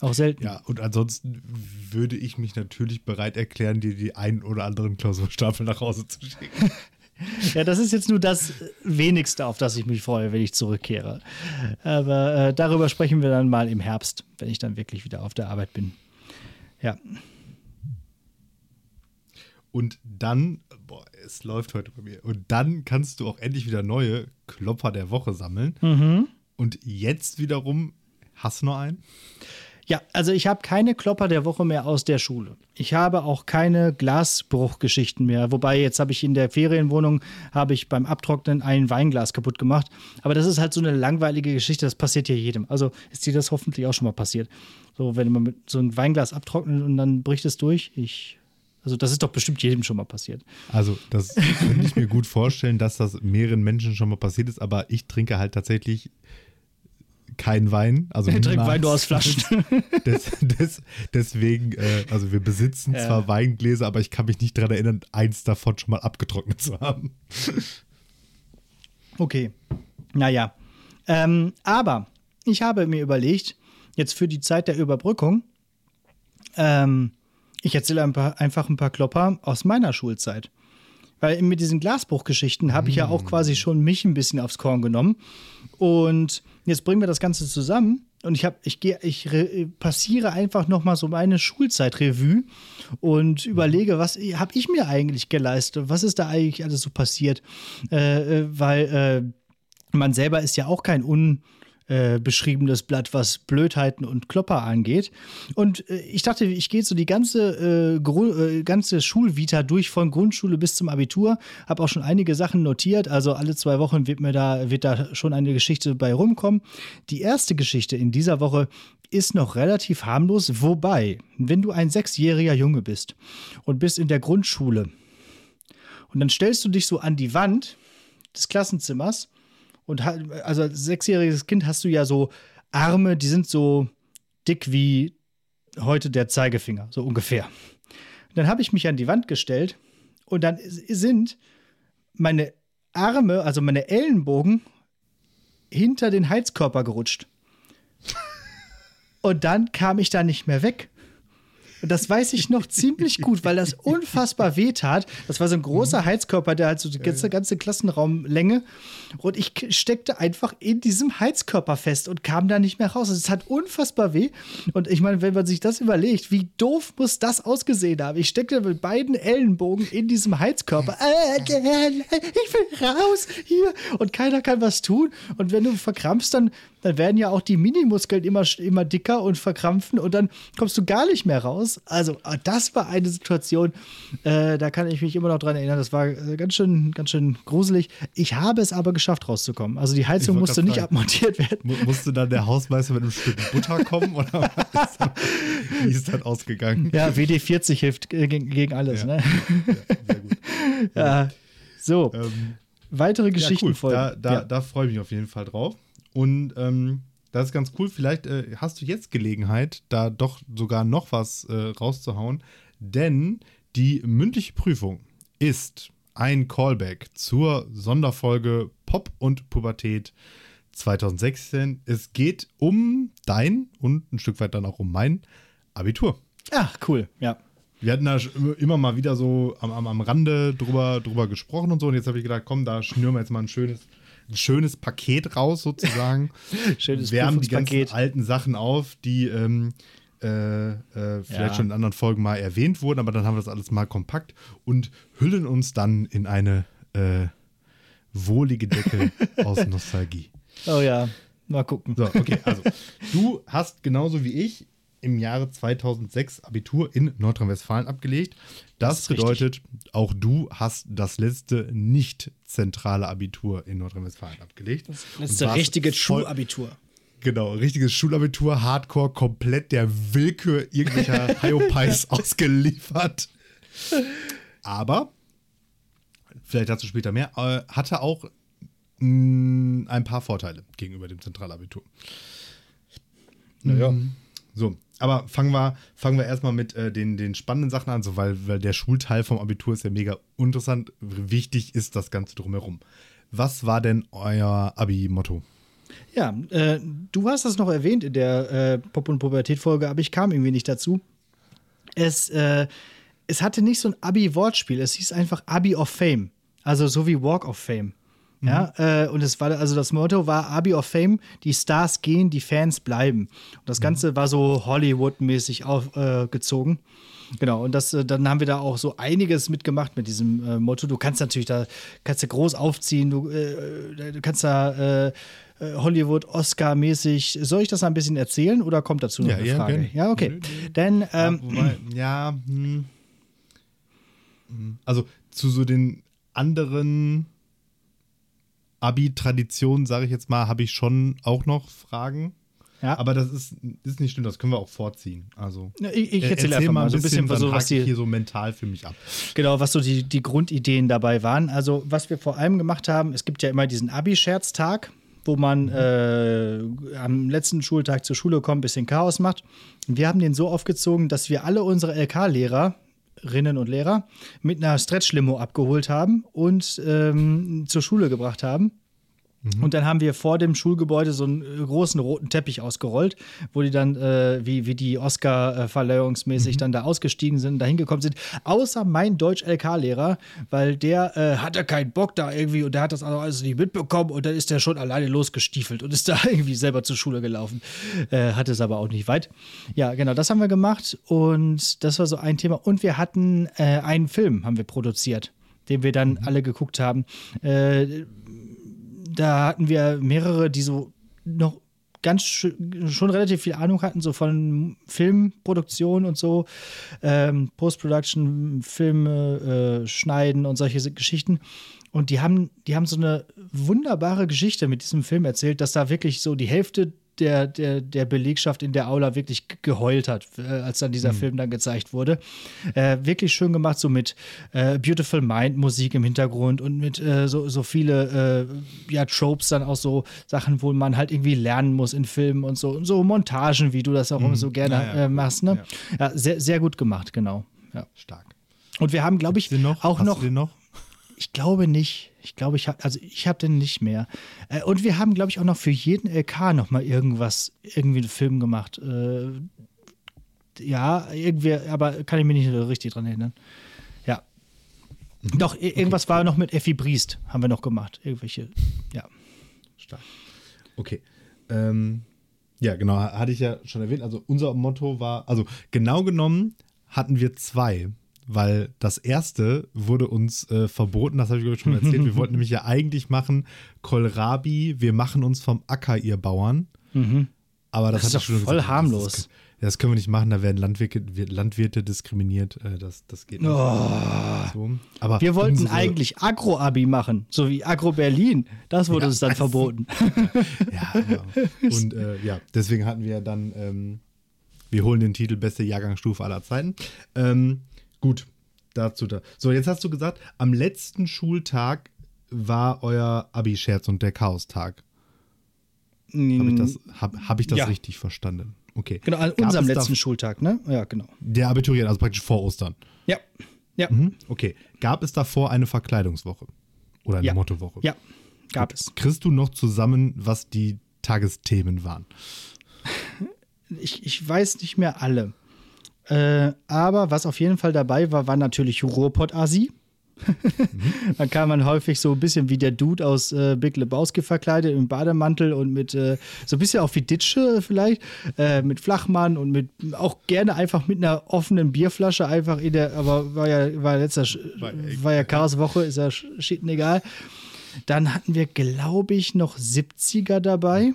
auch selten. Ja, und ansonsten würde ich mich natürlich bereit erklären, dir die ein oder anderen Klausurstapel nach Hause zu schicken. ja, das ist jetzt nur das Wenigste, auf das ich mich freue, wenn ich zurückkehre. Aber äh, darüber sprechen wir dann mal im Herbst, wenn ich dann wirklich wieder auf der Arbeit bin. Ja. Und dann, boah, es läuft heute bei mir. Und dann kannst du auch endlich wieder neue Klopper der Woche sammeln. Mhm. Und jetzt wiederum, hast du noch einen? Ja, also ich habe keine Klopper der Woche mehr aus der Schule. Ich habe auch keine Glasbruchgeschichten mehr. Wobei jetzt habe ich in der Ferienwohnung habe ich beim Abtrocknen ein Weinglas kaputt gemacht. Aber das ist halt so eine langweilige Geschichte. Das passiert ja jedem. Also ist dir das hoffentlich auch schon mal passiert. So wenn man mit so ein Weinglas abtrocknet und dann bricht es durch. Ich also das ist doch bestimmt jedem schon mal passiert. Also das könnte ich mir gut vorstellen, dass das mehreren Menschen schon mal passiert ist, aber ich trinke halt tatsächlich keinen Wein. Also er trinkt Wein nur aus Flaschen. Des, des, deswegen, äh, also wir besitzen ja. zwar Weingläser, aber ich kann mich nicht daran erinnern, eins davon schon mal abgetrocknet zu haben. Okay. Naja. Ähm, aber ich habe mir überlegt, jetzt für die Zeit der Überbrückung, ähm, ich erzähle ein paar, einfach ein paar Klopper aus meiner Schulzeit. Weil mit diesen Glasbruchgeschichten habe ich ja auch quasi schon mich ein bisschen aufs Korn genommen. Und jetzt bringen wir das Ganze zusammen. Und ich habe, ich gehe, ich passiere einfach noch mal so meine Schulzeitrevue und überlege, was habe ich mir eigentlich geleistet? Was ist da eigentlich alles so passiert? Äh, äh weil äh, man selber ist ja auch kein un äh, beschriebenes Blatt, was Blödheiten und Klopper angeht. Und äh, ich dachte, ich gehe so die ganze, äh, äh, ganze Schulvita durch, von Grundschule bis zum Abitur. Habe auch schon einige Sachen notiert. Also alle zwei Wochen wird mir da, wird da schon eine Geschichte bei rumkommen. Die erste Geschichte in dieser Woche ist noch relativ harmlos. Wobei, wenn du ein sechsjähriger Junge bist und bist in der Grundschule und dann stellst du dich so an die Wand des Klassenzimmers und also als sechsjähriges Kind hast du ja so Arme, die sind so dick wie heute der Zeigefinger, so ungefähr. Und dann habe ich mich an die Wand gestellt und dann sind meine Arme, also meine Ellenbogen, hinter den Heizkörper gerutscht. Und dann kam ich da nicht mehr weg. Und das weiß ich noch ziemlich gut, weil das unfassbar weh tat. Das war so ein großer Heizkörper, der halt so die ganze, ganze Klassenraumlänge. Und ich steckte einfach in diesem Heizkörper fest und kam da nicht mehr raus. Es hat unfassbar weh. Und ich meine, wenn man sich das überlegt, wie doof muss das ausgesehen haben? Ich steckte mit beiden Ellenbogen in diesem Heizkörper. Äh, ich will raus hier. Und keiner kann was tun. Und wenn du verkrampfst, dann dann werden ja auch die Minimuskeln immer, immer dicker und verkrampfen und dann kommst du gar nicht mehr raus. Also, ah, das war eine Situation, äh, da kann ich mich immer noch dran erinnern. Das war äh, ganz schön, ganz schön gruselig. Ich habe es aber geschafft, rauszukommen. Also, die Heizung musste nicht abmontiert werden. musste dann der Hausmeister mit einem Stück Butter kommen oder wie ist das ausgegangen? Ja, WD40 hilft äh, gegen, gegen alles, ja. ne? Ja, sehr gut. ja, so. Ähm, Weitere Geschichten ja, cool. folgen. Da, da, da freue ich mich auf jeden Fall drauf. Und ähm, das ist ganz cool. Vielleicht äh, hast du jetzt Gelegenheit, da doch sogar noch was äh, rauszuhauen. Denn die mündliche Prüfung ist ein Callback zur Sonderfolge Pop und Pubertät 2016. Es geht um dein und ein Stück weit dann auch um mein Abitur. Ach, cool, ja. Wir hatten da immer mal wieder so am, am, am Rande drüber, drüber gesprochen und so. Und jetzt habe ich gedacht, komm, da schnüren wir jetzt mal ein schönes ein schönes Paket raus, sozusagen. schönes Wärmen die ganzen alten Sachen auf, die ähm, äh, äh, vielleicht ja. schon in anderen Folgen mal erwähnt wurden, aber dann haben wir das alles mal kompakt und hüllen uns dann in eine äh, wohlige Decke aus Nostalgie. Oh ja, mal gucken. So, okay, also du hast genauso wie ich im Jahre 2006 Abitur in Nordrhein-Westfalen abgelegt. Das, das bedeutet, richtig. auch du hast das letzte nicht zentrale Abitur in Nordrhein-Westfalen abgelegt. Das letzte richtige Schulabitur. Genau, richtiges Schulabitur, Hardcore, komplett der Willkür irgendwelcher Hyopies ausgeliefert. Aber, vielleicht dazu später mehr, äh, hatte auch mh, mm, ein paar Vorteile gegenüber dem Zentralabitur. Naja. Mm, so, aber fangen wir, fangen wir erstmal mit äh, den, den spannenden Sachen an, so, weil, weil der Schulteil vom Abitur ist ja mega interessant. Wichtig ist das Ganze drumherum. Was war denn euer Abi-Motto? Ja, äh, du hast das noch erwähnt in der äh, Pop- und Pubertät-Folge, aber ich kam irgendwie nicht dazu. Es, äh, es hatte nicht so ein Abi-Wortspiel, es hieß einfach Abi of Fame. Also so wie Walk of Fame. Ja, mhm. äh, und es war also das Motto war Abi of Fame, die Stars gehen, die Fans bleiben. Und das Ganze mhm. war so Hollywood-mäßig aufgezogen. Äh, genau, und das, äh, dann haben wir da auch so einiges mitgemacht mit diesem äh, Motto. Du kannst natürlich da, kannst du groß aufziehen, du, äh, du kannst da äh, Hollywood, Oscar-mäßig. Soll ich das ein bisschen erzählen oder kommt dazu noch ja, eine ja, Frage? Gern. Ja, okay. Denn, ähm, ja, wobei, ja hm, hm. also zu so den anderen Abi-Tradition, sage ich jetzt mal, habe ich schon auch noch Fragen. Ja. Aber das ist, ist nicht schlimm, das können wir auch vorziehen. Also, ich, ich erzähle erzähl mal ein bisschen, bisschen so, was die, hier so mental für mich ab. Genau, was so die, die Grundideen dabei waren. Also, was wir vor allem gemacht haben, es gibt ja immer diesen Abi-Scherztag. wo man äh, am letzten Schultag zur Schule kommt, ein bisschen Chaos macht. Wir haben den so aufgezogen, dass wir alle unsere LK-Lehrerinnen und Lehrer mit einer Stretch-Limo abgeholt haben und ähm, zur Schule gebracht haben. Mhm. Und dann haben wir vor dem Schulgebäude so einen äh, großen roten Teppich ausgerollt, wo die dann, äh, wie, wie die Oscar-verleihungsmäßig mhm. dann da ausgestiegen sind, da hingekommen sind. Außer mein Deutsch-LK-Lehrer, weil der äh, hatte keinen Bock da irgendwie und der hat das alles nicht mitbekommen und dann ist der schon alleine losgestiefelt und ist da irgendwie selber zur Schule gelaufen. Äh, hat es aber auch nicht weit. Ja, genau, das haben wir gemacht und das war so ein Thema. Und wir hatten äh, einen Film, haben wir produziert den wir dann mhm. alle geguckt haben. Äh, da hatten wir mehrere, die so noch ganz schon relativ viel Ahnung hatten, so von Filmproduktion und so, ähm, Post-Production, Filme äh, schneiden und solche Geschichten. Und die haben, die haben so eine wunderbare Geschichte mit diesem Film erzählt, dass da wirklich so die Hälfte der, der, der Belegschaft in der Aula wirklich geheult hat, äh, als dann dieser mhm. Film dann gezeigt wurde. Äh, wirklich schön gemacht, so mit äh, Beautiful Mind Musik im Hintergrund und mit äh, so, so viele äh, ja, Tropes, dann auch so Sachen, wo man halt irgendwie lernen muss in Filmen und so. Und so Montagen, wie du das auch mhm. so gerne ja, ja. Äh, machst. Ne? Ja. ja. sehr, sehr gut gemacht, genau. Ja. Stark. Und wir haben, glaube ich, noch? auch Hast noch, noch. Ich glaube nicht. Ich glaube, ich habe, also ich habe den nicht mehr. Äh, und wir haben, glaube ich, auch noch für jeden LK noch mal irgendwas, irgendwie einen Film gemacht. Äh, ja, irgendwie, aber kann ich mich nicht richtig dran erinnern. Ja. Mhm. Doch, irgendwas okay. war noch mit Effi Briest, haben wir noch gemacht. Irgendwelche, ja. Stark. Okay. Ähm, ja, genau, hatte ich ja schon erwähnt. Also unser Motto war, also genau genommen hatten wir zwei weil das erste wurde uns äh, verboten, das habe ich euch schon erzählt. wir wollten nämlich ja eigentlich machen, Kohlrabi, wir machen uns vom Acker, ihr Bauern. Mhm. Aber das, das ist doch voll gesagt, harmlos. Das, das, können wir nicht machen, da werden Landwirte, Landwirte diskriminiert. Äh, das, das geht nicht. Oh. So. Aber wir wollten eigentlich Agro-Abi machen, so wie Agro-Berlin. Das wurde ja, uns dann verboten. ja, aber, und äh, ja, deswegen hatten wir dann, ähm, wir holen den Titel Beste Jahrgangsstufe aller Zeiten. Ähm, Gut, dazu da. So, jetzt hast du gesagt, am letzten Schultag war euer Abi-Scherz und der Chaostag. Habe ich das, hab, hab ich das ja. richtig verstanden? Okay. Genau, an unserem letzten Schultag, ne? Ja, genau. Der Abiturient, also praktisch vor Ostern. Ja. Ja. Mhm. Okay. Gab es davor eine Verkleidungswoche? Oder eine ja. Mottowoche? Ja, gab es. Kriegst du noch zusammen, was die Tagesthemen waren? Ich, ich weiß nicht mehr alle. Äh, aber was auf jeden Fall dabei war, war natürlich Ruhrpott-Asi. mhm. Dann kam man häufig so ein bisschen wie der Dude aus äh, Big Lebowski verkleidet im Bademantel und mit äh, so ein bisschen auch wie Ditsche vielleicht, äh, mit Flachmann und mit auch gerne einfach mit einer offenen Bierflasche einfach in der, aber war ja war letzter war, war ja Chaoswoche, ist ja shit egal. Dann hatten wir, glaube ich, noch 70er dabei.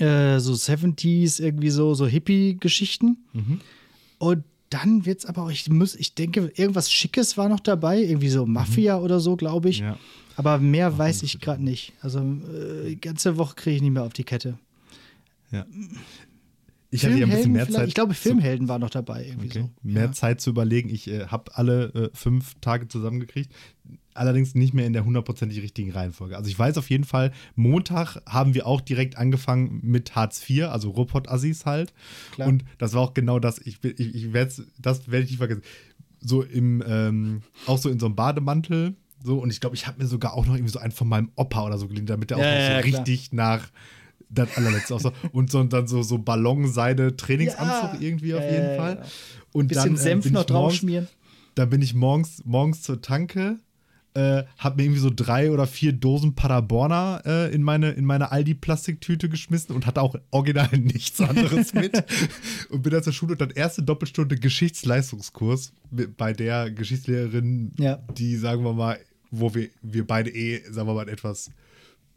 Äh, so 70s, irgendwie so, so Hippie-Geschichten. Mhm. Und dann wird es aber auch, ich muss, ich denke, irgendwas Schickes war noch dabei, irgendwie so Mafia mhm. oder so, glaube ich. Ja. Aber mehr auch weiß ich gerade nicht. Also äh, die ganze Woche kriege ich nicht mehr auf die Kette. Ja. Ich hatte ja ein bisschen mehr Zeit. Ich glaube, Filmhelden war noch dabei. Irgendwie okay. so. Mehr ja. Zeit zu überlegen. Ich äh, habe alle äh, fünf Tage zusammengekriegt allerdings nicht mehr in der hundertprozentig richtigen Reihenfolge. Also ich weiß auf jeden Fall, Montag haben wir auch direkt angefangen mit Hartz IV, also Robot-Assis halt. Klar. Und das war auch genau das. Ich, ich, ich werde das werde ich nicht vergessen. So im, ähm, auch so in so einem Bademantel. So, und ich glaube, ich habe mir sogar auch noch irgendwie so einen von meinem Opa oder so geliehen, damit der auch ja, so ja, richtig nach das allerletzte. Und so, und dann so, so Ballonseide Trainingsanzug ja, irgendwie auf jeden Fall. Und Bisschen dann, äh, Senf noch drauf schmieren. Da bin ich morgens, morgens zur Tanke äh, habe mir irgendwie so drei oder vier Dosen Paderborner äh, in meine, in meine Aldi-Plastiktüte geschmissen und hatte auch original nichts anderes mit. und bin dann zur Schule und dann erste Doppelstunde Geschichtsleistungskurs bei der Geschichtslehrerin, ja. die, sagen wir mal, wo wir, wir beide eh, sagen wir mal, etwas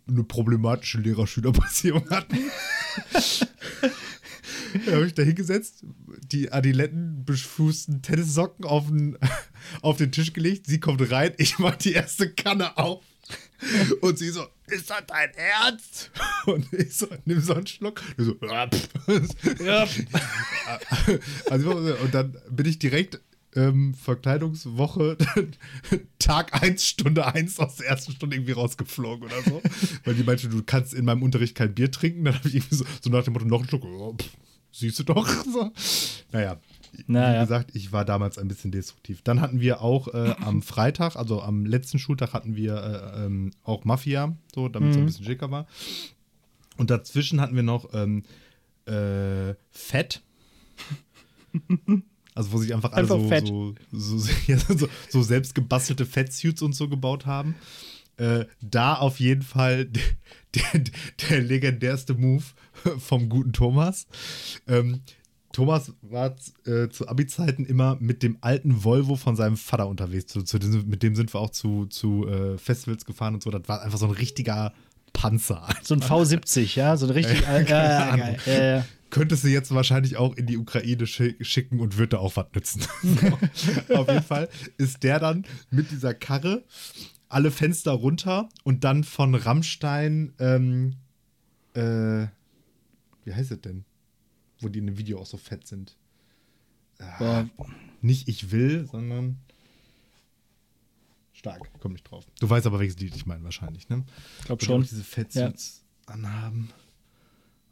eine problematische Lehrer-Schüler-Beziehung hatten. da habe ich da hingesetzt, die Adiletten-befußten Tennissocken auf den, auf den Tisch gelegt. Sie kommt rein, ich mach die erste Kanne auf. Und sie so, ist das dein Ernst? Und ich so, nimm so einen Schluck. Und so, ja. Also, und dann bin ich direkt ähm, Verkleidungswoche, Tag 1, Stunde 1 aus der ersten Stunde irgendwie rausgeflogen oder so. Weil die meinte, du kannst in meinem Unterricht kein Bier trinken. Dann habe ich irgendwie so, so, nach dem Motto, noch einen Schluck. Oh, pff, siehst du doch. So. Naja, naja. Wie gesagt, ich war damals ein bisschen destruktiv. Dann hatten wir auch äh, am Freitag, also am letzten Schultag, hatten wir äh, ähm, auch Mafia, so, damit es mhm. ein bisschen schicker war. Und dazwischen hatten wir noch ähm, äh, Fett. Also wo sich einfach alle einfach so, so, so, ja, so, so, selbst gebastelte Fettsuits und so gebaut haben. Äh, da auf jeden Fall der, der, der, legendärste Move vom guten Thomas. Ähm, Thomas war äh, zu Abi-Zeiten immer mit dem alten Volvo von seinem Vater unterwegs. Zu, zu diesem, mit dem sind wir auch zu, zu äh, Festivals gefahren und so. Das war einfach so ein richtiger Panzer. So ein V70, ja? So ein richtig. äh. Äh, könntest du jetzt wahrscheinlich auch in die Ukraine schicken und würde da auch was nützen. Auf jeden Fall ist der dann mit dieser Karre alle Fenster runter und dann von Rammstein, ähm, äh, wie heißt es denn? Wo die in dem Video auch so fett sind. Ah, nicht ich will, sondern stark. Komm nicht drauf. Du weißt aber, welches Lied ich meine, wahrscheinlich, ne? Ich glaube schon. diese Fettsuits ja. anhaben.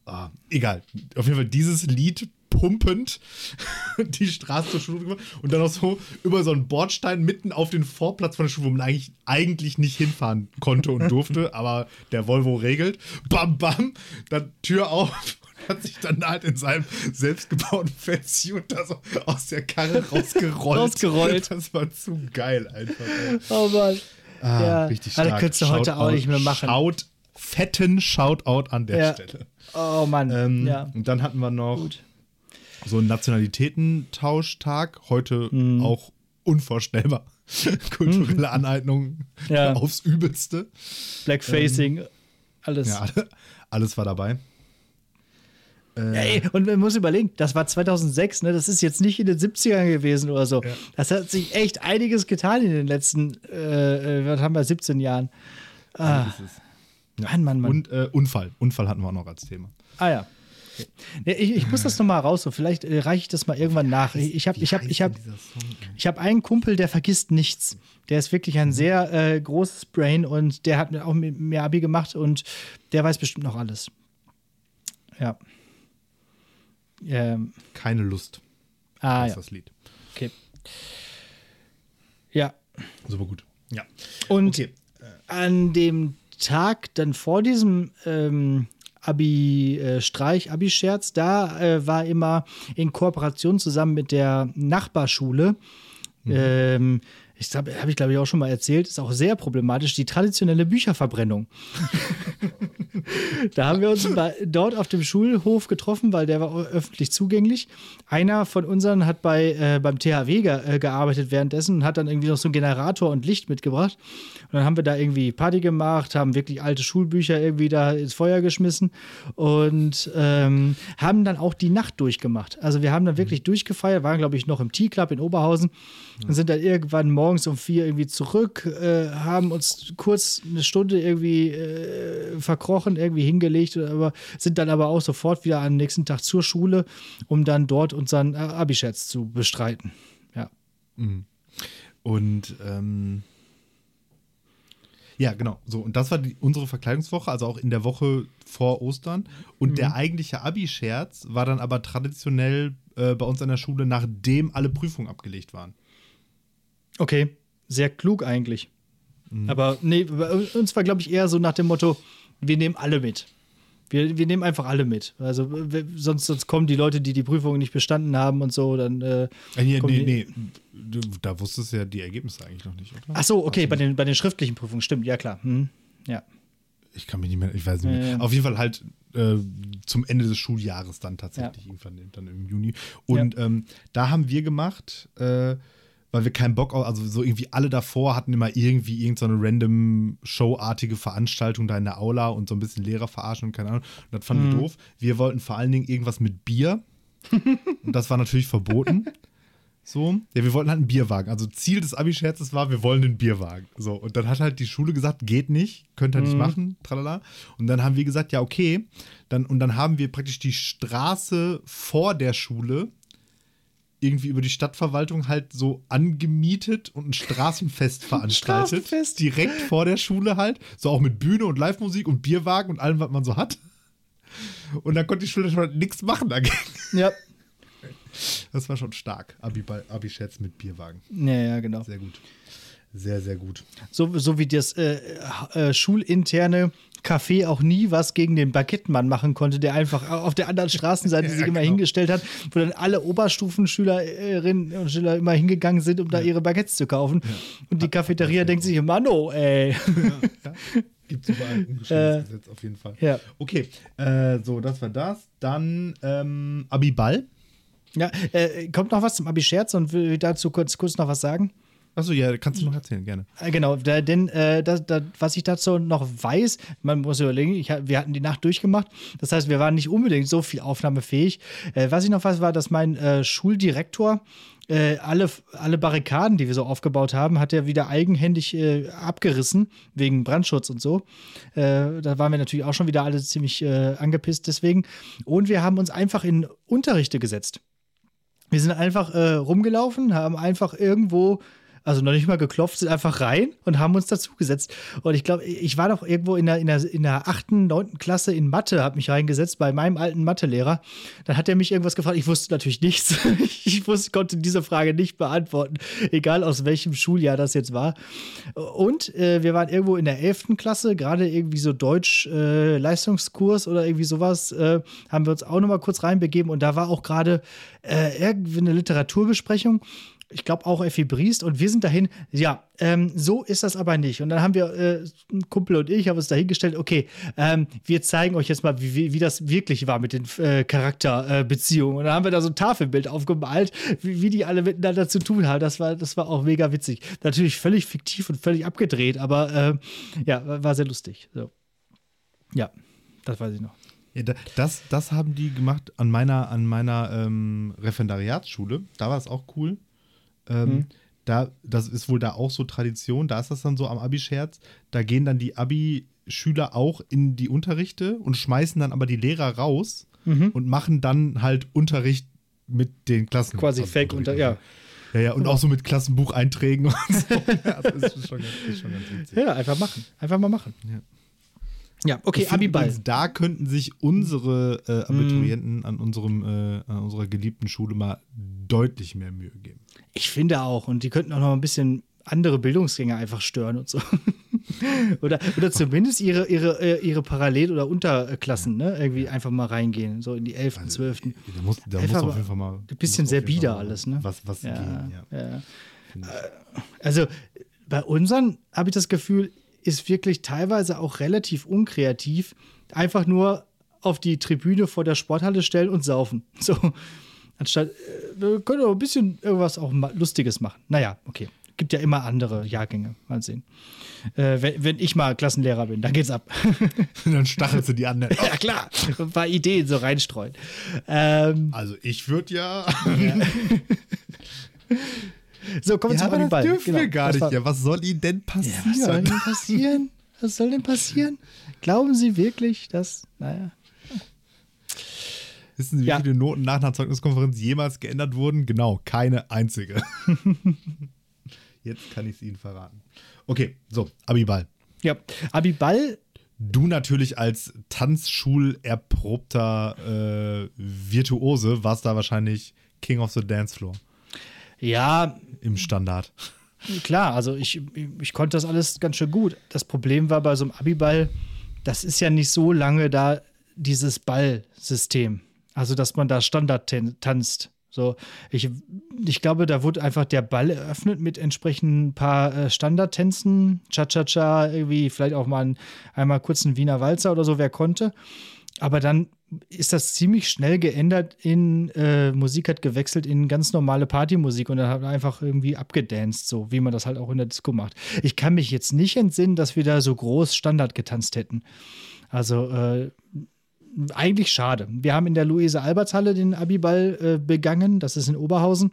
Ah, egal. Auf jeden Fall dieses Lied pumpend die Straße zur Schule gemacht und dann auch so über so einen Bordstein mitten auf den Vorplatz von der Schule, wo man eigentlich, eigentlich nicht hinfahren konnte und durfte, aber der Volvo regelt. Bam, bam, dann Tür auf und hat sich dann halt in seinem selbstgebauten Fansuit da so aus der Karre rausgerollt. rausgerollt. Das war zu geil einfach. Ey. Oh Mann. Ah, ja. richtig stark. Das könntest du heute auch nicht mehr machen. Schaut, fetten Shoutout an der ja. Stelle. Oh Mann. Ähm, ja. Und dann hatten wir noch Gut. so einen Nationalitätentauschtag. Heute mhm. auch unvorstellbar. Kulturelle mhm. Aneignung ja. aufs Übelste. Blackfacing, ähm, alles. Ja, alles war dabei. Äh, ja, ey, und man muss überlegen, das war 2006, ne? das ist jetzt nicht in den 70ern gewesen oder so. Ja. Das hat sich echt einiges getan in den letzten, äh, äh was haben wir, 17 Jahren. Ah. Ja. Mann, Mann, Mann. Und äh, Unfall. Unfall hatten wir auch noch als Thema. Ah ja. Okay. Ja, ich, ich, muss das nochmal raus, so vielleicht äh, reiche ich das mal irgendwann nach. Ich habe ich hab, ich hab, ich hab einen Kumpel, der vergisst nichts. Der ist wirklich ein sehr äh, großes Brain und der hat auch mehr Abi gemacht und der weiß bestimmt noch alles. Ja. Ähm. Keine Lust. Ah, das ist das Lied. Okay. Ja. Super gut. Ja. Und okay. an dem Tag dann vor diesem ähm, Abi-Streich, äh, Abi-Scherz, da äh, war immer in Kooperation zusammen mit der Nachbarschule mhm. ähm, ich habe ich glaube ich auch schon mal erzählt, ist auch sehr problematisch, die traditionelle Bücherverbrennung. da haben wir uns dort auf dem Schulhof getroffen, weil der war öffentlich zugänglich. Einer von unseren hat bei, äh, beim THW ge äh, gearbeitet währenddessen und hat dann irgendwie noch so einen Generator und Licht mitgebracht. Und dann haben wir da irgendwie Party gemacht, haben wirklich alte Schulbücher irgendwie da ins Feuer geschmissen und ähm, haben dann auch die Nacht durchgemacht. Also wir haben dann wirklich mhm. durchgefeiert, waren glaube ich noch im T-Club in Oberhausen und sind dann irgendwann morgen morgens um vier irgendwie zurück, äh, haben uns kurz eine Stunde irgendwie äh, verkrochen, irgendwie hingelegt, aber sind dann aber auch sofort wieder am nächsten Tag zur Schule, um dann dort unseren äh, Abischatz zu bestreiten. Ja. Mhm. Und ähm ja, genau. So, und das war die, unsere Verkleidungswoche, also auch in der Woche vor Ostern. Und mhm. der eigentliche Abi-Scherz war dann aber traditionell äh, bei uns an der Schule, nachdem alle Prüfungen abgelegt waren. Okay, sehr klug eigentlich. Mhm. Aber nee, bei uns war, glaube ich, eher so nach dem Motto, wir nehmen alle mit. Wir, wir nehmen einfach alle mit. Also sonst, sonst kommen die Leute, die die Prüfung nicht bestanden haben und so, dann. Äh, nee, nee, nee. Du, da wusstest du ja die Ergebnisse eigentlich noch nicht, oder? Ach so, okay, bei den, bei den schriftlichen Prüfungen, stimmt, ja klar. Hm. Ja. Ich kann mich nicht mehr, ich weiß nicht mehr. Ja, Auf jeden Fall halt äh, zum Ende des Schuljahres dann tatsächlich, ja. irgendwann dann im Juni. Und ähm, da haben wir gemacht, äh, weil wir keinen Bock auf, also so irgendwie alle davor hatten immer irgendwie irgendeine so random Showartige Veranstaltung da in der Aula und so ein bisschen Lehrer verarschen und keine Ahnung. Und das fanden mhm. wir doof. Wir wollten vor allen Dingen irgendwas mit Bier. und das war natürlich verboten. So, ja, wir wollten halt einen Bierwagen. Also Ziel des Abi-Scherzes war, wir wollen einen Bierwagen. So, und dann hat halt die Schule gesagt, geht nicht, könnt ihr mhm. nicht machen, tralala. Und dann haben wir gesagt, ja, okay. Dann, und dann haben wir praktisch die Straße vor der Schule irgendwie über die Stadtverwaltung halt so angemietet und ein Straßenfest veranstaltet. Straßenfest. Direkt vor der Schule halt. So auch mit Bühne und Live-Musik und Bierwagen und allem, was man so hat. Und dann konnte die Schule schon nichts machen dagegen. Ja. Das war schon stark. Abi-Scherz Abi mit Bierwagen. Ja, ja, genau. Sehr gut. Sehr, sehr gut. So, so wie das äh, äh, schulinterne Café auch nie was gegen den Baguettenmann machen konnte, der einfach auf der anderen Straßenseite Ja, sich immer genau. hingestellt hat, wo dann alle Oberstufenschülerinnen und Schüler immer hingegangen sind, um da ihre Baguettes zu kaufen. Und die Cafeteria denkt sich, Mano, ey. Ja, Gibt es überall ein Äh, Gesetz auf jeden Fall. ja. Okay, äh, so, das war das. Dann ähm, Abi-Ball. Ja, äh, kommt noch was zum Abi-Scherz und will dazu kurz, kurz noch was sagen? Achso, ja, kannst du noch erzählen, gerne. Äh, Genau, denn äh, da, da, was ich dazu noch weiß, man muss überlegen, ich, wir hatten die Nacht durchgemacht, das heißt, wir waren nicht unbedingt so viel aufnahmefähig. Äh, was ich noch weiß, war, dass mein äh, Schuldirektor äh, alle, alle Barrikaden, die wir so aufgebaut haben, hat er wieder eigenhändig äh, abgerissen, wegen Brandschutz und so. Äh, da waren wir natürlich auch schon wieder alle ziemlich äh, angepisst deswegen. Und wir haben uns einfach in Unterrichte gesetzt. Wir sind einfach äh, rumgelaufen, haben einfach irgendwo, also noch nicht mal geklopft, sind einfach rein und haben uns dazugesetzt. Und ich glaube, ich war doch irgendwo in der, in der, in der 8., 9. Klasse in Mathe, habe mich reingesetzt bei meinem alten Mathelehrer. Dann hat er mich irgendwas gefragt. Ich wusste natürlich nichts. Ich wusste, konnte diese Frage nicht beantworten, egal aus welchem Schuljahr das jetzt war. Und äh, wir waren irgendwo in der 11. Klasse, gerade irgendwie so Deutsch-Leistungskurs oder irgendwie sowas, äh, haben wir uns auch nochmal kurz reinbegeben. Und da war auch gerade äh, irgendwie eine Literaturbesprechung. Ich glaube auch Effi Briest und wir sind dahin, ja, ähm, so ist das aber nicht. Und dann haben wir, äh, ein Kumpel und ich, haben uns dahingestellt, okay, ähm, wir zeigen euch jetzt mal, wie, wie, wie das wirklich war mit den äh, Charakterbeziehungen. und dann haben wir da so ein Tafelbild aufgemalt, wie, wie die alle miteinander zu tun haben. Das war, das war auch mega witzig. Natürlich völlig fiktiv und völlig abgedreht, aber äh, ja, war sehr lustig. So. Ja, das weiß ich noch. Ja, da- das, das haben die gemacht an meiner, an meiner ähm, Referendariatsschule. Da war es auch cool. Ähm, da, das ist wohl da auch so Tradition. Da ist das dann so am Abi-Scherz. Da gehen dann die Abi-Schüler auch in die Unterrichte und schmeißen dann aber die Lehrer raus und machen dann halt Unterricht mit den Klassen. Quasi also Fake unter, ja. Ja, ja, und auch so mit Klassenbucheinträgen und so. ja, das ist schon, ganz- ist schon ganz witzig. Ja, einfach machen. Einfach mal machen. Ja. Ja, okay, Abiball. Da könnten sich unsere äh, Abiturienten an, unserem, äh, an unserer geliebten Schule mal deutlich mehr Mühe geben. Ich finde auch. Und die könnten auch noch ein bisschen andere Bildungsgänge einfach stören und so. oder, oder zumindest ihre, ihre, äh, ihre Parallel- oder Unterklassen, ne? Irgendwie einfach mal reingehen, so in die 11., 12. Da muss, da muss auf jeden Fall mal. ein bisschen sehr bieder alles, ne? Was, was Ja, gehen, ja. ja. Ich. Also bei unseren habe ich das Gefühl, ist wirklich teilweise auch relativ unkreativ. Einfach nur auf die Tribüne vor der Sporthalle stellen und saufen. So. Anstatt, äh, wir können auch ein bisschen irgendwas auch Lustiges machen. Naja, okay. Gibt ja immer andere Jahrgänge. Mal sehen. Äh, wenn, wenn ich mal Klassenlehrer bin, dann geht's ab. Dann stachelst du die anderen. ja, klar. Ein paar Ideen so reinstreuen. Ähm, Also ich würde ja. so, kommen wir Ja, zum aber das Abiball. dürfen wir gar das nicht. Ja, was soll ihnen denn Ja, was soll passieren? denn passieren? Was soll denn passieren? Glauben Sie wirklich, dass. Naja. Wissen Sie, wie Ja. viele Noten nach einer Zeugniskonferenz jemals geändert wurden? Genau, keine einzige. Jetzt kann ich es Ihnen verraten. Okay, so, Abiball. Ja, Abiball, Du natürlich als Tanzschulerprobter äh, Virtuose warst da wahrscheinlich King of the Dance Floor ja, im Standard. klar, also ich, ich konnte das alles ganz schön gut. Das Problem war bei so einem Abiball, das ist ja nicht so lange da, dieses Ballsystem. Also, dass man da Standard tan- tanzt. So, ich, ich glaube, da wurde einfach der Ball eröffnet mit entsprechend ein paar äh, Standardtänzen, Cha-Cha-Cha, irgendwie vielleicht auch mal ein, einmal kurz ein Wiener Walzer oder so, wer konnte. Aber dann ist das ziemlich schnell geändert in äh, Musik hat gewechselt in ganz normale Partymusik und dann hat man einfach irgendwie abgedanced, so wie man das halt auch in der Disco macht. Ich kann mich jetzt nicht entsinnen, dass wir da so groß Standard getanzt hätten. Also äh, eigentlich schade. Wir haben in der Luise-Alberts-Halle den Abiball äh, begangen. Das ist in Oberhausen.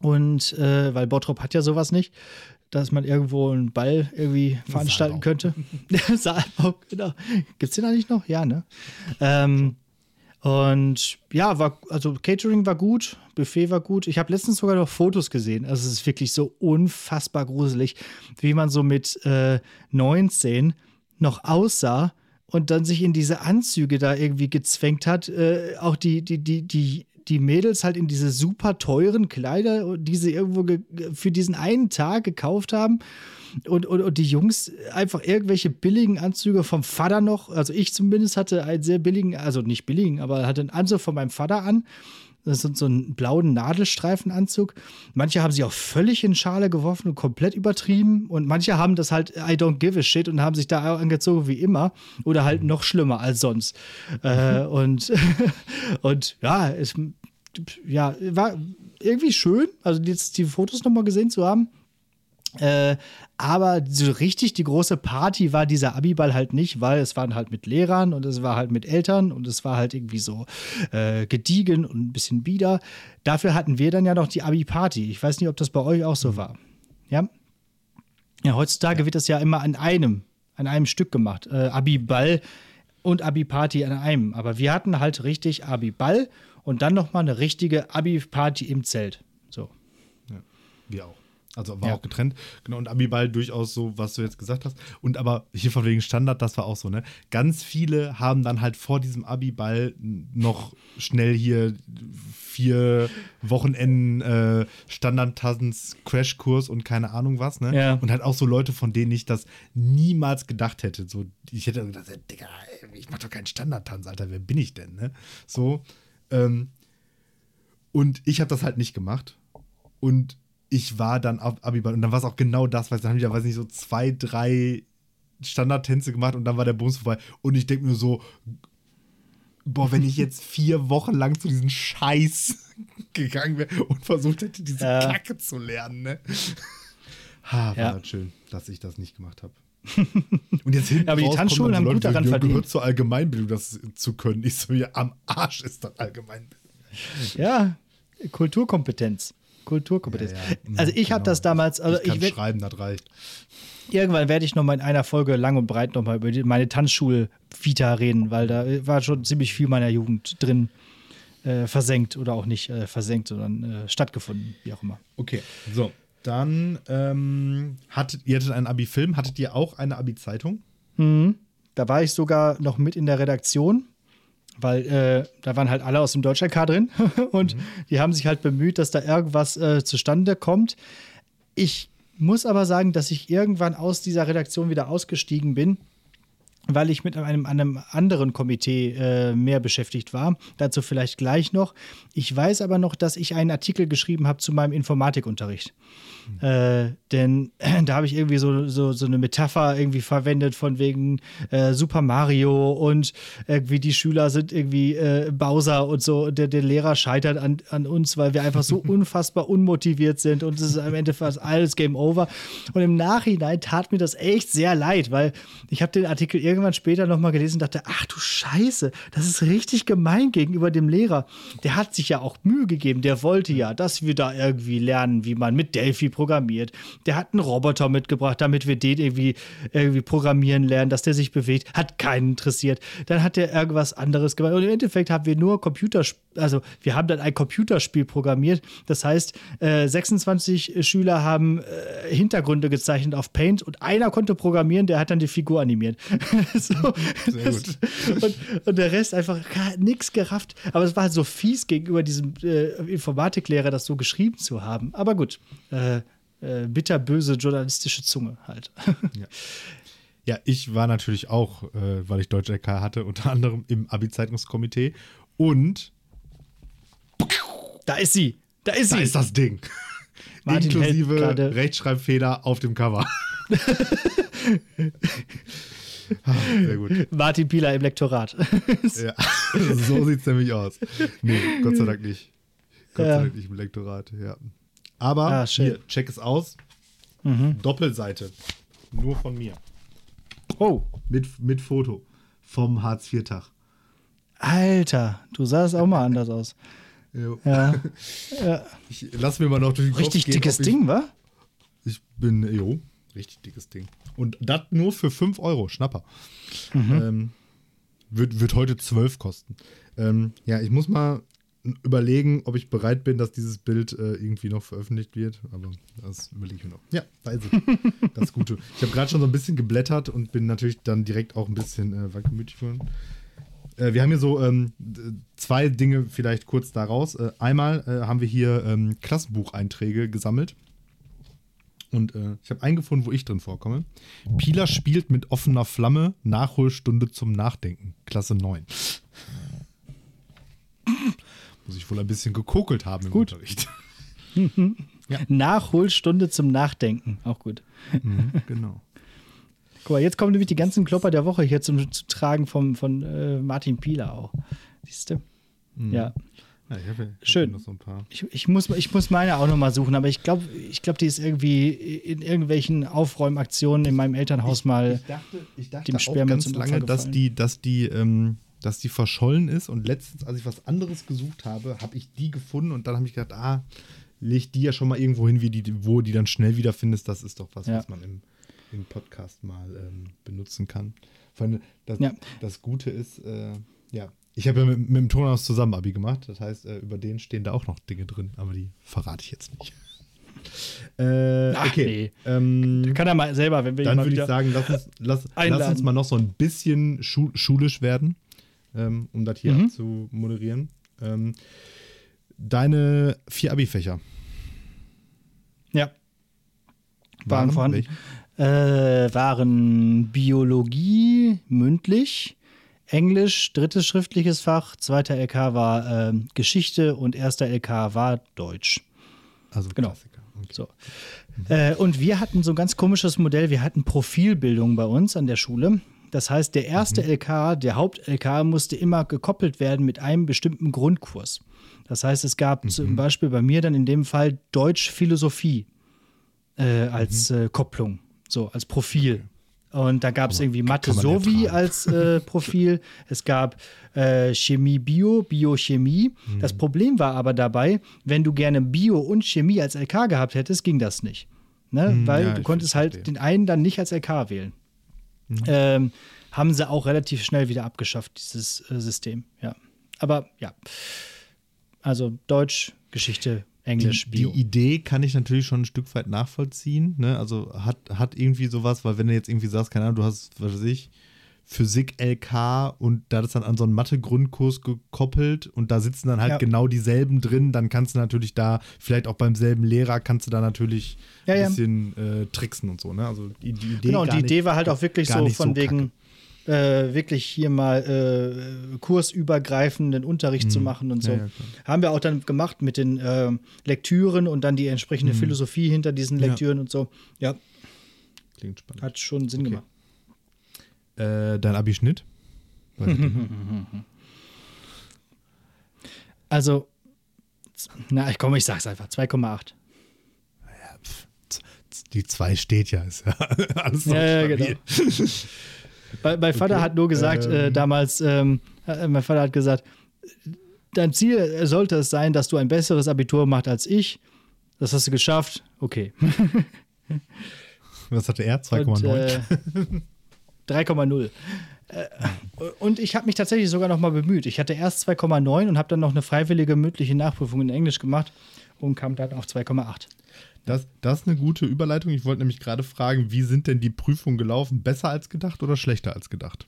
Und äh, weil Bottrop hat ja sowas nicht, dass man irgendwo einen Ball irgendwie veranstalten Saalbau. könnte. Der Saalbau, genau. Gibt es den eigentlich noch? Ja, ne? Ähm, Und ja, war, also Catering war gut, Buffet war gut. Ich habe letztens sogar noch Fotos gesehen. Also es ist wirklich so unfassbar gruselig, wie man so mit äh, 19 noch aussah und dann sich in diese Anzüge da irgendwie gezwängt hat. Äh, auch die, die, die, die, die Mädels halt in diese super teuren Kleider, die sie irgendwo für diesen einen Tag gekauft haben. Und, und, und die Jungs einfach irgendwelche billigen Anzüge vom Vater noch. Also ich zumindest hatte einen sehr billigen, also nicht billigen, aber hatte einen Anzug von meinem Vater an. Das ist so einen blauen Nadelstreifenanzug. Manche haben sich auch völlig in Schale geworfen und komplett übertrieben. Und manche haben das halt I don't give a shit und haben sich da angezogen wie immer. Oder halt noch schlimmer als sonst. äh, und, und ja, es ja, war irgendwie schön, also jetzt die Fotos nochmal gesehen zu haben. Äh, aber so richtig die große Party war dieser Abiball halt nicht, weil es waren halt mit Lehrern und es war halt mit Eltern und es war halt irgendwie so äh, gediegen und ein bisschen bieder. Dafür hatten wir dann ja noch die Abi-Party. Ich weiß nicht, ob das bei euch auch so war. Ja. Ja, heutzutage ja. wird das ja immer an einem, an einem Stück gemacht. Äh, Abi-Ball und Abi-Party an einem. Aber wir hatten halt richtig Abi-Ball und dann nochmal eine richtige Abi-Party im Zelt. So. Ja, wir auch. Also war ja. auch getrennt. Genau, und Abiball durchaus so, was du jetzt gesagt hast. Und aber hier von wegen Standard, das war auch so, ne? Ganz viele haben dann halt vor diesem Abiball noch schnell hier vier Wochenenden äh, Standard-Tanz, Crashkurs und keine Ahnung was, ne? Ja. Und halt auch so Leute, von denen ich das niemals gedacht hätte. So, ich hätte gedacht, Digga, ich mach doch keinen Standardtanz, Alter, wer bin ich denn, ne? So. Ähm, und ich habe das halt nicht gemacht. Und ich war dann auf Abiball und dann war es auch genau das, weil dann haben die ja, weiß nicht, so zwei, drei Standardtänze gemacht und dann war der Bums vorbei. Und ich denke mir so, boah, wenn ich jetzt vier Wochen lang zu diesem Scheiß gegangen wäre und versucht hätte, diese äh. Kacke zu lernen, ne? Ha, war ja. halt schön, dass ich das nicht gemacht habe. Und jetzt hinten Aber die Tanzschulen haben Leute, gut daran verdient. gehört zur Allgemeinbildung, das zu können. Ich so, ja, am Arsch ist das Allgemeinbildung. Ja, Kulturkompetenz. Kulturkompetenz. Ja, ja. Also ich genau. habe das damals. Also ich kann ich schreiben, das reicht. Irgendwann werde ich noch mal in einer Folge lang und breit noch mal über meine Tanzschul-Vita reden, weil da war schon ziemlich viel meiner Jugend drin äh, versenkt oder auch nicht äh, versenkt, sondern äh, stattgefunden, wie auch immer. Okay, so. Dann ähm, hattet ihr hattet einen Abi-Film, hattet ihr auch eine Abi-Zeitung? Mhm. Da war ich sogar noch mit in der Redaktion weil äh, da waren halt alle aus dem Deutschland-K drin und mhm. die haben sich halt bemüht, dass da irgendwas äh, zustande kommt. Ich muss aber sagen, dass ich irgendwann aus dieser Redaktion wieder ausgestiegen bin, weil ich mit einem, einem anderen Komitee äh, mehr beschäftigt war. Dazu vielleicht gleich noch. Ich weiß aber noch, dass ich einen Artikel geschrieben habe zu meinem Informatikunterricht. Äh, denn äh, da habe ich irgendwie so, so, so eine Metapher irgendwie verwendet von wegen äh, Super Mario und irgendwie die Schüler sind irgendwie äh, Bowser und so. Der, der Lehrer scheitert an, an uns, weil wir einfach so unfassbar unmotiviert sind und es ist am Ende fast alles Game Over. Und im Nachhinein tat mir das echt sehr leid, weil ich habe den Artikel irgendwann später nochmal gelesen und dachte, ach du Scheiße, das ist richtig gemein gegenüber dem Lehrer. Der hat sich ja auch Mühe gegeben, der wollte ja, dass wir da irgendwie lernen, wie man mit Delphi programmiert. Der hat einen Roboter mitgebracht, damit wir den irgendwie, irgendwie programmieren lernen, dass der sich bewegt. Hat keinen interessiert. Dann hat er irgendwas anderes gemacht. Und im Endeffekt haben wir nur Computerspiele, also wir haben dann ein Computerspiel programmiert. Das heißt, äh, 26 Schüler haben äh, Hintergründe gezeichnet auf Paint und einer konnte programmieren, der hat dann die Figur animiert. so, Sehr gut. und, und, der Rest einfach nichts gerafft. Aber es war halt so fies gegenüber diesem äh, Informatiklehrer, das so geschrieben zu haben. Aber gut. Äh, äh, bitterböse journalistische Zunge halt. ja. ja. ich war natürlich auch, äh, weil ich Deutsch LK hatte, unter anderem im Abi-Zeitungskomitee und da ist sie. Da ist da sie. Da ist das Ding. Martin Inklusive Rechtschreibfehler auf dem Cover. ah, sehr gut. Martin Pieler im Lektorat. ja, so sieht es nämlich aus. Nee, Gott sei Dank nicht. Gott ja. sei Dank nicht im Lektorat, ja. Aber ah, hier, check es aus. Mhm. Doppelseite. Nur von mir. Oh. Mit, mit Foto. Vom Hartz-IV-Tag. Alter, du sahst auch mal anders aus. Ja. ja. Ich lass mir mal noch durch den Richtig Kopf gehen, dickes Ding, wa? Ich bin, jo, richtig dickes Ding. Und das nur für 5 Euro, Schnapper. Mhm. Ähm, Wird, wird heute 12 kosten. Ähm, ja, ich muss mal überlegen, ob ich bereit bin, dass dieses Bild äh, irgendwie noch veröffentlicht wird. Aber das überlege ich mir noch. Ja, weiß ich. das Gute. Ich habe gerade schon so ein bisschen geblättert und bin natürlich dann direkt auch ein bisschen äh, wankelmütig geworden. Äh, wir haben hier so ähm, zwei Dinge vielleicht kurz daraus. Äh, einmal äh, haben wir hier ähm, Klassenbucheinträge gesammelt. Und äh, ich habe einen gefunden, wo ich drin vorkomme. Pila spielt mit offener Flamme, Nachholstunde zum Nachdenken. Klasse 9. Muss ich wohl ein bisschen gekokelt haben im Gut. Unterricht. ja. Nachholstunde zum Nachdenken. Auch gut. Mhm, genau. Guck mal, jetzt kommen nämlich die ganzen Klopper der Woche hier zum, zu tragen vom, von äh, Martin Pieler auch. Siehst du? Mhm. Ja. Ja, ich hab, ich hab Schön. So ich, ich, muss, ich muss meine auch nochmal suchen, aber ich glaube, ich glaub, die ist irgendwie in irgendwelchen Aufräumaktionen in meinem Elternhaus ich, mal ich dachte, ich dachte dem Sperma auch ganz zum lange, dass die, dass die, ähm, dass die verschollen ist und letztens, als ich was anderes gesucht habe, habe ich die gefunden und dann habe ich gedacht, ah, leg die ja schon mal irgendwo hin, wie die, wo die dann schnell wiederfindest. Das ist doch was, Ja. was man im, im Podcast mal ähm, benutzen kann. Vor allem, das, Ja. das Gute ist, äh, ja, ich habe ja mit, mit dem Tonhaus zusammen Abi gemacht. Das heißt, äh, über den stehen da auch noch Dinge drin, aber die verrate ich jetzt nicht. Äh, Ach, okay. Ähm, Kann er mal selber, wenn wir dann würde ich sagen, lass uns, lass, lass uns mal noch so ein bisschen schu schulisch werden, ähm, um das hier Mhm. zu moderieren. Ähm, deine vier Abi-Fächer Ja. Waren vorhanden. welche? Äh, waren Biologie mündlich, Englisch, drittes schriftliches Fach, zweiter LK war ähm, Geschichte und erster LK war Deutsch. Also genau. Klassiker. Okay. So. Äh, und wir hatten so ein ganz komisches Modell. Wir hatten Profilbildung bei uns an der Schule. Das heißt, der erste LK, der Haupt-LK, musste immer gekoppelt werden mit einem bestimmten Grundkurs. Das heißt, es gab zum Beispiel bei mir dann in dem Fall Deutsch-Philosophie äh, als äh, Kopplung, so als Profil. Und da gab es irgendwie Mathe fragen. als äh, Profil. Es gab äh, Chemie, Bio, Biochemie. Mhm. Das Problem war aber dabei, wenn du gerne Bio und Chemie als LK gehabt hättest, ging das nicht. Ne? Weil Hm, ja, du konntest halt den einen dann nicht als LK wählen. Mhm. Ähm, haben sie auch relativ schnell wieder abgeschafft, dieses äh, System. Ja. Aber ja. Also Deutsch, Geschichte, Englisch, die, Bio. die Idee kann ich natürlich schon ein Stück weit nachvollziehen. Ne? Also hat, hat irgendwie sowas, weil wenn du jetzt irgendwie sagst, keine Ahnung, du hast, was weiß ich, Physik LK und da ist dann an so einen Mathe-Grundkurs gekoppelt und da sitzen dann halt Ja. genau dieselben drin, dann kannst du natürlich da, vielleicht auch beim selben Lehrer, kannst du da natürlich Ja, ein ja. bisschen äh, tricksen und so. Ne? Also die, die Idee Genau, und die Idee war halt auch wirklich so von so wegen äh, wirklich hier mal äh, kursübergreifenden Unterricht zu machen und so. Mhm. Ja, ja. Haben wir auch dann gemacht mit den äh, Lektüren und dann die entsprechende Philosophie hinter diesen Mhm. Ja. Lektüren und so. Ja, Klingt spannend. hat schon Sinn Okay. gemacht. Äh, dein Abischnitt? Also, na, ich komme, ich sag's einfach, 2,8. Pff, z- z- Die zwei steht ja, ist ja alles noch Ja, ja, stabil. Mein, mein Vater Okay, hat nur gesagt, äh, ähm. damals, ähm, äh, mein Vater hat gesagt, dein Ziel sollte es sein, dass du ein besseres Abitur machst als ich. Das hast du geschafft. Okay. Was hatte er? Und, 2,9? äh, 3,0. Äh, Und ich habe mich tatsächlich sogar noch mal bemüht. Ich hatte erst 2,9 und habe dann noch eine freiwillige mündliche Nachprüfung in Englisch gemacht und kam dann auf 2,8. Das, das ist eine gute Überleitung. Ich wollte nämlich gerade fragen, wie sind denn die Prüfungen gelaufen? Besser als gedacht oder schlechter als gedacht?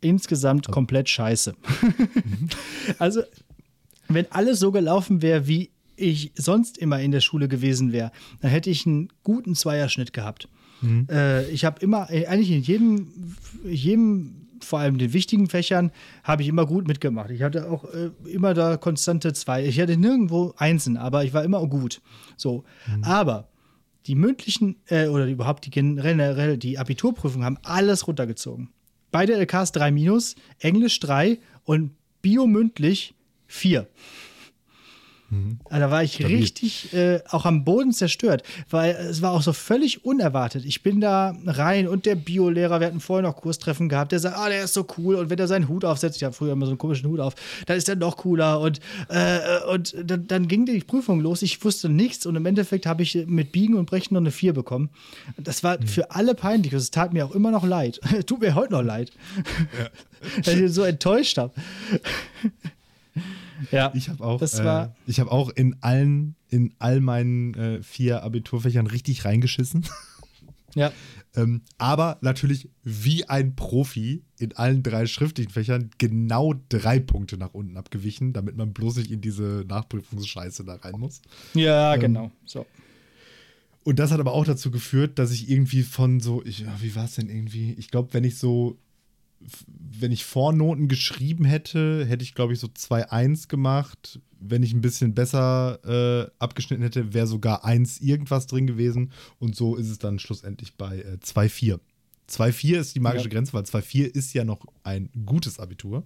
Insgesamt komplett scheiße. also, wenn alles so gelaufen wäre, wie ich sonst immer in der Schule gewesen wäre, dann hätte ich einen guten Zweierschnitt gehabt. Äh, ich habe immer, äh, eigentlich in jedem, jedem, vor allem den wichtigen Fächern, habe ich immer gut mitgemacht. Ich hatte auch äh, immer da konstante zwei. Ich hatte nirgendwo Einsen, aber ich war immer gut. So. Aber die mündlichen äh, oder überhaupt die generell die Abiturprüfungen haben alles runtergezogen. Beide LKs 3 minus, Englisch 3 und Bio mündlich 4. Mhm. Also da war ich Stabil. richtig äh, auch am Boden zerstört, weil es war auch so völlig unerwartet. Ich bin da rein und der Biolehrer, wir hatten vorher noch Kurstreffen gehabt, der sagt, ah, der ist so cool und wenn er seinen Hut aufsetzt, ich habe früher immer so einen komischen Hut auf, dann ist er noch cooler und, äh, und dann, dann, ging die Prüfung los. Ich wusste nichts und im Endeffekt habe ich mit Biegen und Brechen noch eine 4 bekommen. Das war mhm. für alle peinlich und es tat mir auch immer noch leid. Tut mir heute noch leid, ja. dass ich so enttäuscht habe. Ja, ich habe auch, äh, ich habe auch in allen, in all meinen äh, vier Abiturfächern richtig reingeschissen. Ja. ähm, aber natürlich wie ein Profi in allen drei schriftlichen Fächern genau drei Punkte nach unten abgewichen, damit man bloß nicht in diese Nachprüfungsscheiße da rein muss. Ja, ähm, genau. So. Und das hat aber auch dazu geführt, dass ich irgendwie von so, ich, wie war es denn irgendwie? Ich glaube, wenn ich so wenn ich Vornoten geschrieben hätte, hätte ich, glaube ich, so 2-1 gemacht. Wenn ich ein bisschen besser äh, abgeschnitten hätte, wäre sogar 1 irgendwas drin gewesen. Und so ist es dann schlussendlich bei äh, 2-4. 2-4 ist die magische ja. Grenze, weil 2-4 ist ja noch ein gutes Abitur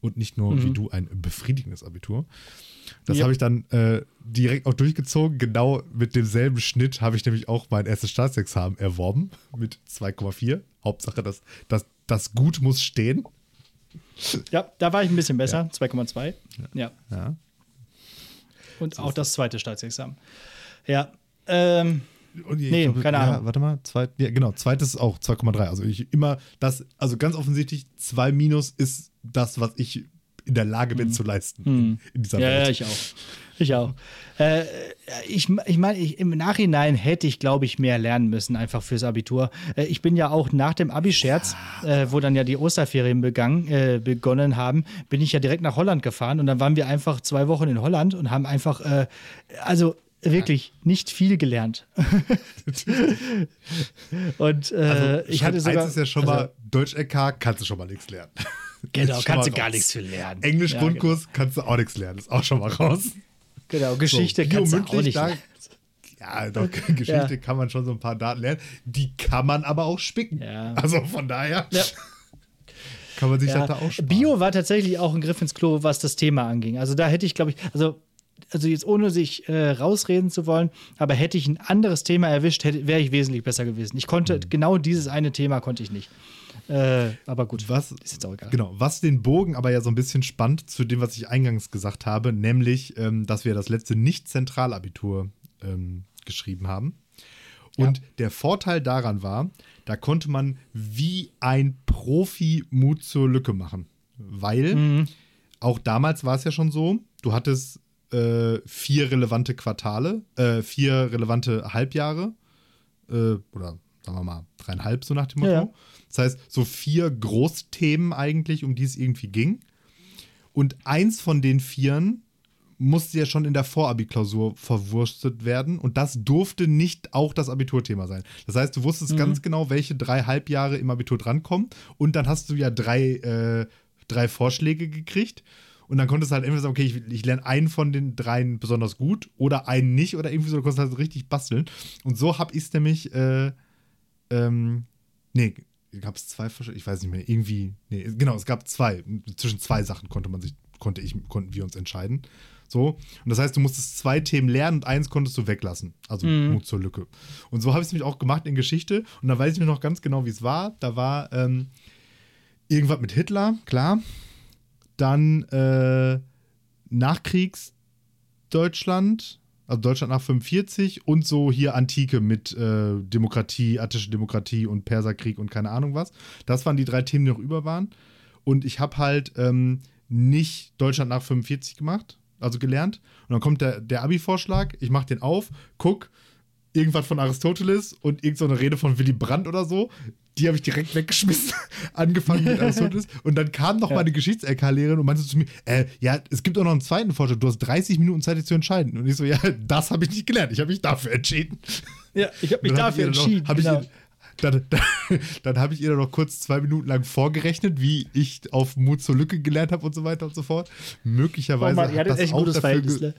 und nicht nur mhm. wie du ein befriedigendes Abitur. Das ja. habe ich dann äh, direkt auch durchgezogen. Genau mit demselben Schnitt habe ich nämlich auch mein erstes Staatsexamen erworben mit 2,4. Hauptsache, dass, dass das Gut muss stehen. Ja, da war ich ein bisschen besser, ja. 2,2. Ja. ja. Und so auch das zweite Staatsexamen. Ja. Ähm, nee, glaube, keine Ahnung. warte mal, zweit, ja, genau, zweites ist auch 2,3. Also ich immer das, also ganz offensichtlich, 2 minus ist das, was ich in der Lage bin hm. zu leisten hm. in, in, dieser ja, Welt. Ja, ich auch. Ich auch. Äh, ich ich meine, im Nachhinein hätte ich, glaube ich, mehr lernen müssen, einfach fürs Abitur. Äh, ich bin ja auch nach dem Abi-Scherz, äh, wo dann ja die Osterferien begangen, äh, begonnen haben, bin ich ja direkt nach Holland gefahren und dann waren wir einfach zwei Wochen in Holland und haben einfach, äh, also wirklich nicht viel gelernt. und äh, also, ich hatte sogar. Eins ist ja schon also, mal Deutsch-LK, kannst du schon mal nichts lernen. Genau, kannst du gar nichts für lernen. Englisch-Grundkurs ja, genau. kannst du auch nichts lernen, ist auch schon mal raus. Genau, Geschichte so, kannst du auch nicht da, Ja, doch, Geschichte ja. kann man schon so ein paar Daten lernen. Die kann man aber auch spicken. Ja. Also von daher ja. kann man sich ja. da auch sparen. Bio war tatsächlich auch ein Griff ins Klo, was das Thema anging. Also da hätte ich, glaube ich, also also jetzt ohne sich äh, rausreden zu wollen, aber hätte ich ein anderes Thema erwischt, wäre ich wesentlich besser gewesen. Ich konnte, mhm. genau dieses eine Thema konnte ich nicht. Äh, aber gut, was, ist jetzt auch egal. Genau, was den Bogen aber ja so ein bisschen spannt zu dem, was ich eingangs gesagt habe, nämlich, ähm, dass wir das letzte Nicht-Zentralabitur ähm, geschrieben haben. Und ja. der Vorteil daran war, da konnte man wie ein Profi Mut zur Lücke machen. Weil mhm. auch damals war es ja schon so, du hattest äh, vier relevante Quartale, äh, vier relevante Halbjahre äh, oder sagen wir mal dreieinhalb so nach dem Motto. Ja. Das heißt, so vier Großthemen eigentlich, um die es irgendwie ging. Und eins von den vieren musste ja schon in der Vorabi-Klausur verwurstet werden und das durfte nicht auch das Abiturthema sein. Das heißt, du wusstest mhm. ganz genau, welche drei Halbjahre im Abitur drankommen und dann hast du ja drei, äh, drei Vorschläge gekriegt und dann konntest du halt entweder sagen, okay, ich, ich lerne einen von den dreien besonders gut oder einen nicht oder irgendwie so, du konntest halt richtig basteln. Und so habe ich es nämlich, äh, ähm, nee, gab es zwei ich weiß nicht mehr, irgendwie, nee, genau, es gab zwei. Zwischen zwei Sachen konnte man sich, konnte ich, konnten wir uns entscheiden. So. Und das heißt, du musstest zwei Themen lernen und eins konntest du weglassen. Also mhm. Mut zur Lücke. Und so habe ich es nämlich auch gemacht in Geschichte. Und da weiß ich mir noch ganz genau, wie es war. Da war ähm, irgendwas mit Hitler, klar. Dann äh, Nachkriegsdeutschland, also Deutschland nach 45 und so hier Antike mit äh, Demokratie, attische Demokratie und Perserkrieg und keine Ahnung was. Das waren die drei Themen, die noch über waren. Und ich habe halt ähm, nicht Deutschland nach 45 gemacht, also gelernt. Und dann kommt der, der Abi-Vorschlag, ich mache den auf, guck, irgendwas von Aristoteles und irgendeine so Rede von Willy Brandt oder so. Die habe ich direkt weggeschmissen, angefangen mit Aristoteles. Und dann kam noch ja. meine Geschichts-LK-Lehrerin und meinte zu mir, äh, ja, es gibt auch noch einen zweiten Vorschlag, du hast 30 Minuten Zeit, dich zu entscheiden. Und ich so, ja, das habe ich nicht gelernt, ich habe mich dafür entschieden. Ja, ich habe mich dafür hab entschieden. Noch, genau. ich, dann, dann, dann habe ich ihr noch kurz zwei Minuten lang vorgerechnet, wie ich auf Mut zur Lücke gelernt habe und so weiter und so fort. Möglicherweise oh Mann, hat das, auch dafür, ne?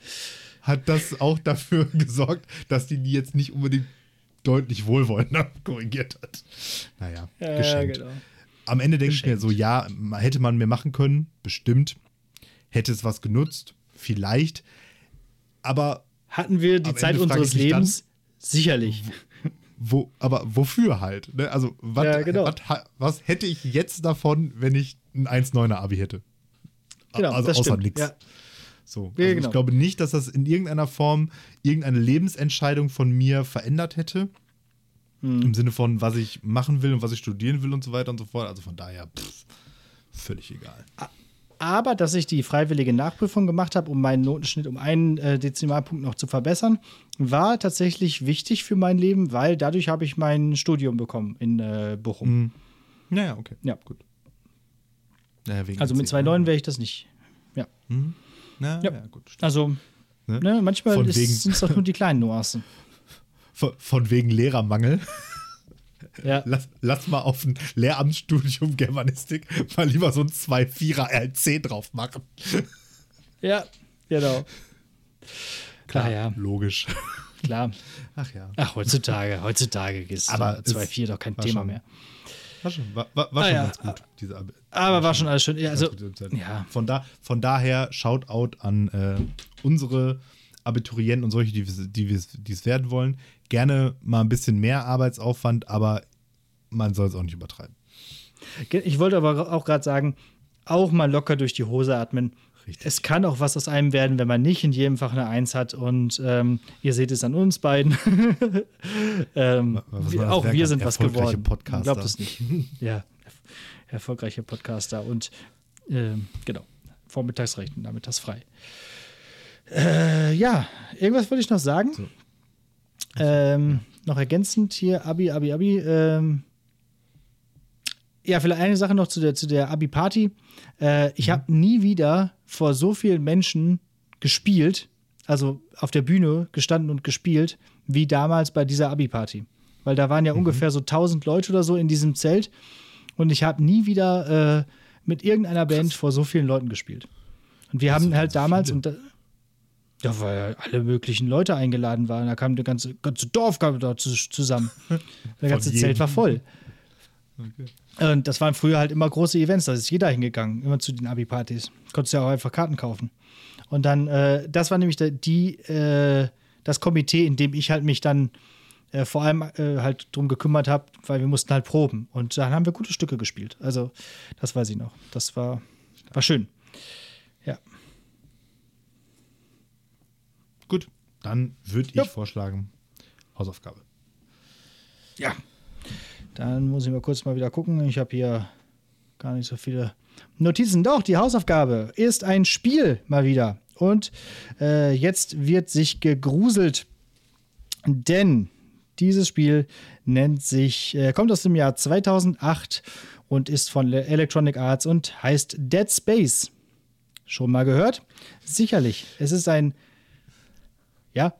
hat das auch dafür gesorgt, dass die die jetzt nicht unbedingt deutlich wohlwollender korrigiert hat. Naja, ja, geschenkt. Genau. Am Ende denke ich mir so, ja, hätte man mehr machen können, bestimmt. Hätte es was genutzt, vielleicht. aber. Hatten wir die Zeit unseres Lebens? Dann, Sicherlich. Wo, aber wofür halt? Ne? Also, wat, ja, genau. wat, was hätte ich jetzt davon, wenn ich ein 1,9er Abi hätte? Genau, also außer nichts. Ja. So, also ja, genau. ich glaube nicht, dass das in irgendeiner Form irgendeine Lebensentscheidung von mir verändert hätte. Hm. Im Sinne von, was ich machen will und was ich studieren will und so weiter und so fort. Also von daher, pff, völlig egal. Aber dass ich die freiwillige Nachprüfung gemacht habe, um meinen Notenschnitt um einen äh, Dezimalpunkt noch zu verbessern, war tatsächlich wichtig für mein Leben, weil dadurch habe ich mein Studium bekommen in äh, Bochum. Mhm. Naja, okay. Ja, gut. Naja, also mit 2,9 wäre ich das nicht. Ja. Mhm. Na, ja. ja. gut. Also, ne? Ne, manchmal sind es doch nur die kleinen Nuancen. Von, von wegen Lehrermangel. Ja. Lass, lass mal auf ein Lehramtsstudium Germanistik mal lieber so ein 2-4er RLC drauf machen. Ja, genau. Klar, ah, ja. logisch. Klar. Ach ja. Ach, heutzutage, heutzutage ist 2-4 doch kein Thema schon, mehr. War schon, war, war, war ah, schon ja. ganz gut. Diese, aber war, war schon alles schön. Ja, also, ja. Von, da, von daher, Shoutout an äh, unsere Abiturienten und solche, die, die, die es werden wollen. Gerne mal ein bisschen mehr Arbeitsaufwand, aber man soll es auch nicht übertreiben. Ich wollte aber auch gerade sagen, auch mal locker durch die Hose atmen. Richtig. Es kann auch was aus einem werden, wenn man nicht in jedem Fach eine Eins hat. Und ähm, ihr seht es an uns beiden. ähm, wir, auch wir sind was geworden. Podcaster. Glaubt es nicht. ja, erfolgreiche Podcaster. Und ähm, genau, Vormittagsrechten, nachmittags frei. Äh, ja, irgendwas wollte ich noch sagen. So. Ähm, noch ergänzend hier, Abi, Abi, Abi. Ähm, ja, vielleicht eine Sache noch zu der, zu der Abi-Party. Äh, ich mhm. habe nie wieder vor so vielen Menschen gespielt, also auf der Bühne gestanden und gespielt, wie damals bei dieser Abi-Party. Weil da waren ja mhm. ungefähr so 1000 Leute oder so in diesem Zelt. Und ich habe nie wieder äh, mit irgendeiner Band vor so vielen Leuten gespielt. Und wir haben halt damals, und ja, weil alle möglichen Leute eingeladen waren. Da kam der ganze, ganze Dorf kam da zusammen. Das ganze Zelt war voll. Okay. Und das waren früher halt immer große Events, da ist jeder hingegangen, immer zu den Abi-Partys. Konntest ja auch einfach Karten kaufen. Und dann, äh, das war nämlich die, äh, das Komitee, in dem ich halt mich dann äh, vor allem äh, halt drum gekümmert habe, weil wir mussten halt proben. Und dann haben wir gute Stücke gespielt. Also, das weiß ich noch. Das war, war schön. Ja. Gut, dann würde ich ja. vorschlagen, Hausaufgabe. Ja. Dann muss ich mal kurz mal wieder gucken. Ich habe hier gar nicht so viele Notizen. Doch, die Hausaufgabe ist ein Spiel mal wieder. Und äh, jetzt wird sich gegruselt, denn dieses Spiel nennt sich, äh, kommt aus dem Jahr 2008 und ist von Electronic Arts und heißt Dead Space. Schon mal gehört? Sicherlich. Es ist ein ja.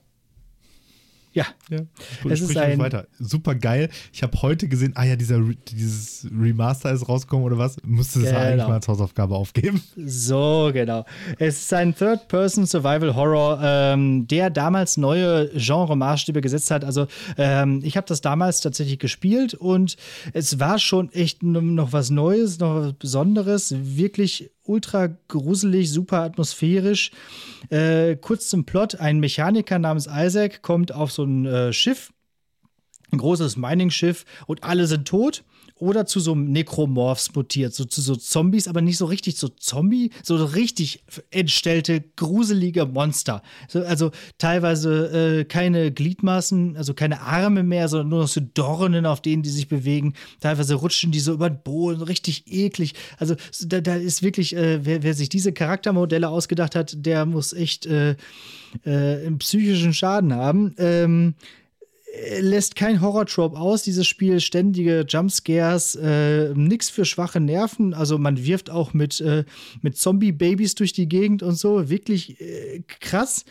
Ja. ja. Es ist ein weiter. Super geil. Ich habe heute gesehen, ah ja, dieser, dieses Remaster ist rausgekommen oder was? Musste das genau. eigentlich mal als Hausaufgabe aufgeben. So, genau. Es ist ein Third-Person-Survival-Horror, ähm, der damals neue Genre-Maßstäbe gesetzt hat. Also, ähm, ich habe das damals tatsächlich gespielt und es war schon echt noch was Neues, noch was Besonderes. Wirklich ultra gruselig, super atmosphärisch. Äh, kurz zum Plot: Ein Mechaniker namens Isaac kommt auf so ein äh, Schiff, ein großes Mining-Schiff, und alle sind tot oder zu so Necromorphs mutiert, so zu so Zombies, aber nicht so richtig so Zombie, so richtig entstellte, gruselige Monster. So, also teilweise äh, keine Gliedmaßen, also keine Arme mehr, sondern nur noch so Dornen, auf denen die sich bewegen. Teilweise rutschen die so über den Boden, richtig eklig. Also da, da ist wirklich, äh, wer, wer, sich diese Charaktermodelle ausgedacht hat, der muss echt äh, äh einen psychischen Schaden haben. Ähm, lässt kein Horror-Trope aus, dieses Spiel. Ständige Jumpscares, äh, nix für schwache Nerven. Also man wirft auch mit, äh, mit Zombie-Babys durch die Gegend und so. Wirklich äh, krass.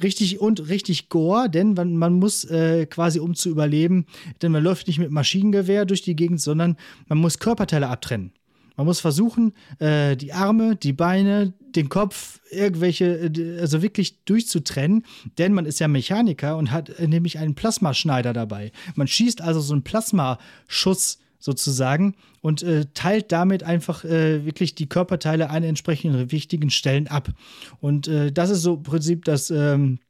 Richtig und richtig gore, denn man, man muss äh, quasi, um zu überleben, denn man läuft nicht mit Maschinengewehr durch die Gegend, sondern man muss Körperteile abtrennen. Man muss versuchen, äh, die Arme, die Beine, den Kopf, irgendwelche, äh, also wirklich durchzutrennen, denn man ist ja Mechaniker und hat äh, nämlich einen Plasmaschneider dabei. Man schießt also so einen Plasmaschuss sozusagen und äh, teilt damit einfach äh, wirklich die Körperteile an entsprechenden wichtigen Stellen ab. Und äh, das ist so im Prinzip das, ähm,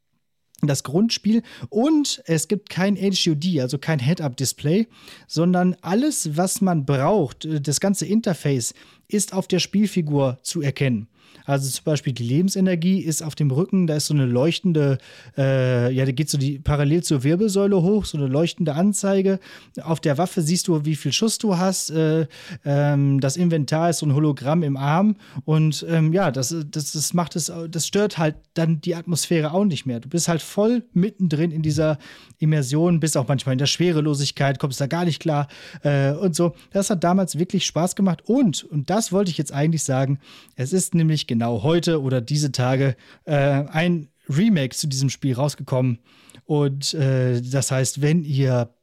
das Grundspiel und es gibt kein HUD, also kein Head-Up-Display, sondern alles, was man braucht, äh, das ganze Interface ist auf der Spielfigur zu erkennen. Also zum Beispiel die Lebensenergie ist auf dem Rücken, da ist so eine leuchtende, äh, ja, da geht so die parallel zur Wirbelsäule hoch, so eine leuchtende Anzeige. Auf der Waffe siehst du, wie viel Schuss du hast. Äh, ähm, das Inventar ist so ein Hologramm im Arm und ähm, ja, das, das, das macht es, das stört halt dann die Atmosphäre auch nicht mehr. Du bist halt voll mittendrin in dieser Immersion, bist auch manchmal in der Schwerelosigkeit, kommst da gar nicht klar äh, und so. Das hat damals wirklich Spaß gemacht und, und das wollte ich jetzt eigentlich sagen, es ist nämlich genau genau heute oder diese Tage äh, ein Remake zu diesem Spiel rausgekommen. Und äh, das heißt, wenn ihr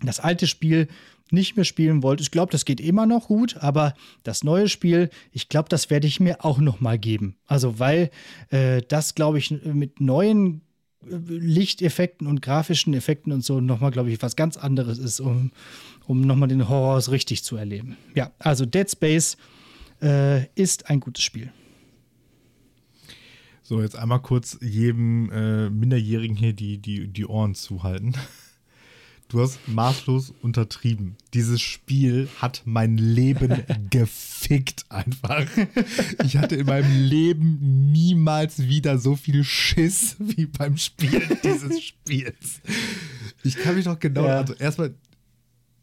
das alte Spiel nicht mehr spielen wollt, ich glaube, das geht immer noch gut, aber das neue Spiel, ich glaube, das werde ich mir auch noch mal geben. Also weil äh, das, glaube ich, mit neuen äh, Lichteffekten und grafischen Effekten und so nochmal, glaube ich, was ganz anderes ist, um, um nochmal den Horror richtig zu erleben. Ja, also Dead Space äh, ist ein gutes Spiel. So, jetzt einmal kurz jedem äh, Minderjährigen hier die, die, die Ohren zuhalten. Du hast maßlos untertrieben. Dieses Spiel hat mein Leben gefickt einfach. Ich hatte in meinem Leben niemals wieder so viel Schiss wie beim Spielen dieses Spiels. Ich kann mich noch genau, ja. also erstmal,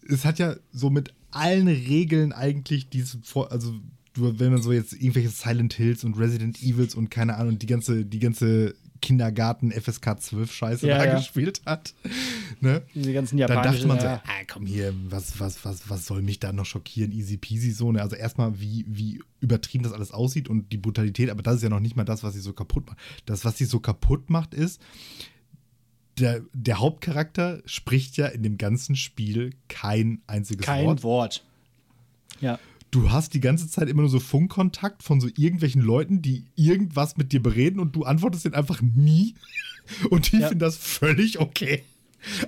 es hat ja so mit allen Regeln eigentlich diese, also wenn man so jetzt irgendwelche Silent Hills und Resident Evils und keine Ahnung, die ganze, die ganze Kindergarten FSK 12 Scheiße ja, da ja. gespielt hat. Ne? Diese ganzen japanischen. Dann dachte man so, ah, komm hier, was, was, was, was soll mich da noch schockieren? Easy peasy so. Ne? Also erstmal, wie, wie übertrieben das alles aussieht und die Brutalität, aber das ist ja noch nicht mal das, was sie so kaputt macht. Das, was sie so kaputt macht, ist, der, der Hauptcharakter spricht ja in dem ganzen Spiel kein einziges kein Wort. Kein Wort. Ja du hast die ganze Zeit immer nur so Funkkontakt von so irgendwelchen Leuten, die irgendwas mit dir bereden und du antwortest denen einfach nie. Und die ja. finden das völlig okay.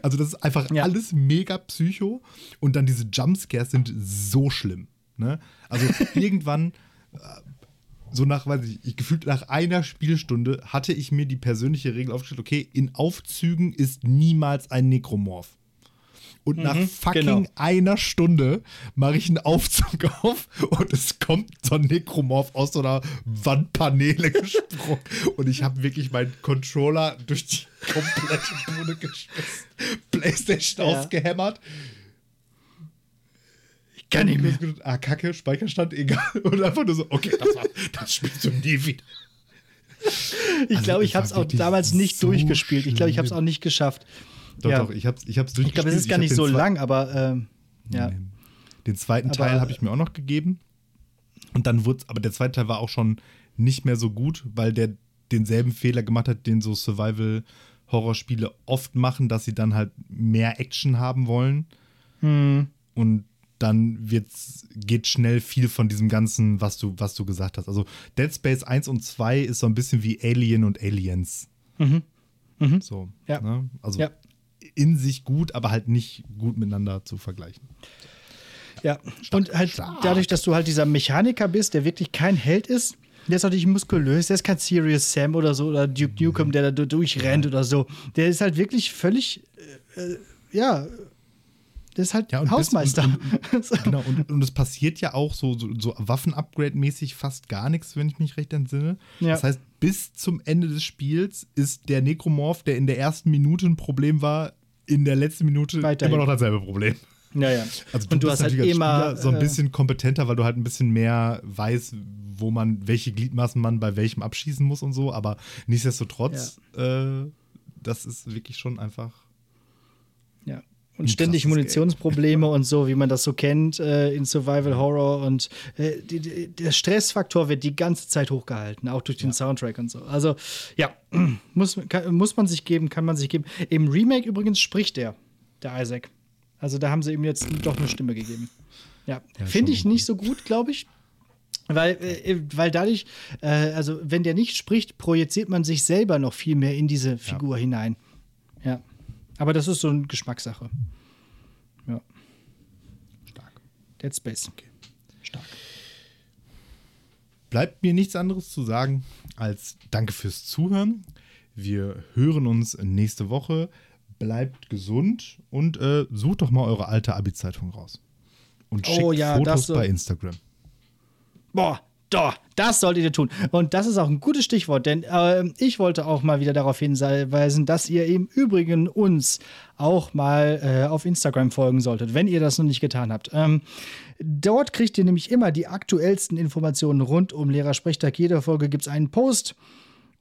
Also, das ist einfach ja. alles mega psycho. Und dann diese Jumpscares sind so schlimm. Ne? Also, irgendwann, äh, so nach, weiß ich, ich, gefühlt nach einer Spielstunde hatte ich mir die persönliche Regel aufgestellt: okay, in Aufzügen ist niemals ein Nekromorph. Und mhm, nach fucking genau. einer Stunde mache ich einen Aufzug auf und es kommt so ein Nekromorph aus so einer Wandpaneele gesprungen. und ich habe wirklich meinen Controller durch die komplette Bude geschmissen. Playstation ja. ausgehämmert. Ich kann nicht mehr. Ah, Kacke, Speicherstand, egal. Und einfach nur so, okay, das, war, das spielst du nie wieder. Ich also, glaube, ich habe es auch damals nicht so durchgespielt. Ich glaube, ich habe es auch nicht geschafft. Doch, ja. doch, ich habe es ich durchgespielt. Ich glaube, es ist gar nicht so lang, aber ähm, ja. Den zweiten aber, Teil habe ich mir auch noch gegeben. Und dann wurde aber der zweite Teil war auch schon nicht mehr so gut, weil der denselben Fehler gemacht hat, den so Survival-Horrorspiele oft machen, dass sie dann halt mehr Action haben wollen. Hm. Und dann wird's, geht schnell viel von diesem Ganzen, was du, was du gesagt hast. Also Dead Space 1 und 2 ist so ein bisschen wie Alien und Aliens. Mhm. Mhm. So. Ja. Ne? Also ja in sich gut, aber halt nicht gut miteinander zu vergleichen. Ja, Stark. und halt Stark. dadurch, dass du halt dieser Mechaniker bist, der wirklich kein Held ist, der ist natürlich muskulös, der ist kein Serious Sam oder so oder Duke Nukem, der da durchrennt oder so. Der ist halt wirklich völlig, äh, äh ja, der ist halt ja, Hausmeister. Bis, und, und, genau, und, und es passiert ja auch so, so, so Waffen-Upgrade-mäßig fast gar nichts, wenn ich mich recht entsinne. Ja. Das heißt, bis zum Ende des Spiels ist der Nekromorph, der in der ersten Minute ein Problem war, in der letzten Minute Weiterhin. immer noch dasselbe Problem. Ja, ja. Also du, und du hast halt immer so ein äh, bisschen kompetenter, weil du halt ein bisschen mehr weißt, wo man, welche Gliedmaßen man bei welchem abschießen muss und so, aber nichtsdestotrotz, ja. äh, das ist wirklich schon einfach. Und ständig Munitionsprobleme und so, wie man das so kennt äh, in Survival Horror. Und äh, die, die, der Stressfaktor wird die ganze Zeit hochgehalten, auch durch den ja. Soundtrack und so. Also, ja, muss, kann, muss man sich geben, kann man sich geben. Im Remake übrigens spricht der, der Isaac. Also, da haben sie ihm jetzt doch eine Stimme gegeben. Ja, ja finde ich nicht so gut, glaube ich. Weil, äh, weil dadurch, äh, also wenn der nicht spricht, projiziert man sich selber noch viel mehr in diese Figur ja. hinein. Aber das ist so eine Geschmackssache. Ja. Stark. Dead Space. Okay. Stark. Bleibt mir nichts anderes zu sagen als Danke fürs Zuhören. Wir hören uns nächste Woche. Bleibt gesund und äh, sucht doch mal eure alte Abi-Zeitung raus. Und schickt Oh ja, Fotos das so- bei Instagram. Boah, doch, das solltet ihr tun. Und das ist auch ein gutes Stichwort, denn äh, ich wollte auch mal wieder darauf hinweisen, dass ihr im Übrigen uns auch mal äh, auf Instagram folgen solltet, wenn ihr das noch nicht getan habt. Ähm, dort kriegt ihr nämlich immer die aktuellsten Informationen rund um Lehrersprechtag. Jede Folge gibt es einen Post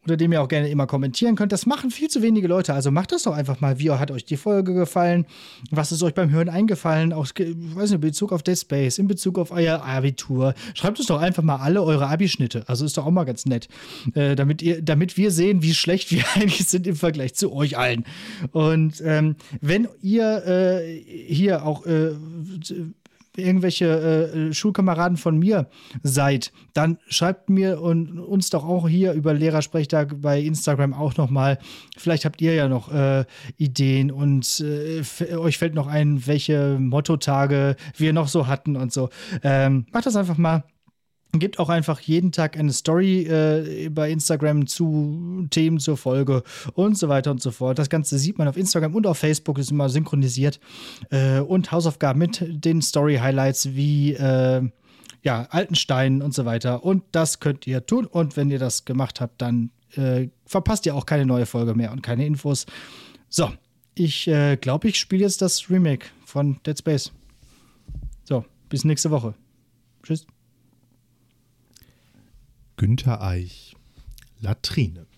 unter dem ihr auch gerne immer kommentieren könnt. Das machen viel zu wenige Leute. Also macht das doch einfach mal. Wie hat euch die Folge gefallen? Was ist euch beim Hören eingefallen? Auch, weiß nicht, in Bezug auf Dead Space, in Bezug auf euer Abitur. Schreibt uns doch einfach mal alle eure Abischnitte. Also ist doch auch mal ganz nett. Äh, damit, ihr, damit wir sehen, wie schlecht wir eigentlich sind im Vergleich zu euch allen. Und ähm, wenn ihr äh, hier auch äh, irgendwelche äh, Schulkameraden von mir seid, dann schreibt mir und uns doch auch hier über Lehrersprechtag bei Instagram auch noch mal. Vielleicht habt ihr ja noch äh, Ideen und äh, euch fällt noch ein, welche Mottotage wir noch so hatten und so. Ähm, macht das einfach mal. Gibt auch einfach jeden Tag eine Story äh, bei Instagram zu Themen zur Folge und so weiter und so fort. Das Ganze sieht man auf Instagram und auf Facebook, ist immer synchronisiert. Äh, und Hausaufgaben mit den Story-Highlights wie äh, ja, Altenstein und so weiter. Und das könnt ihr tun. Und wenn ihr das gemacht habt, dann äh, verpasst ihr auch keine neue Folge mehr und keine Infos. So, ich äh, glaube, ich spiele jetzt das Remake von Dead Space. So, bis nächste Woche. Tschüss. Günther Eich, Latrine.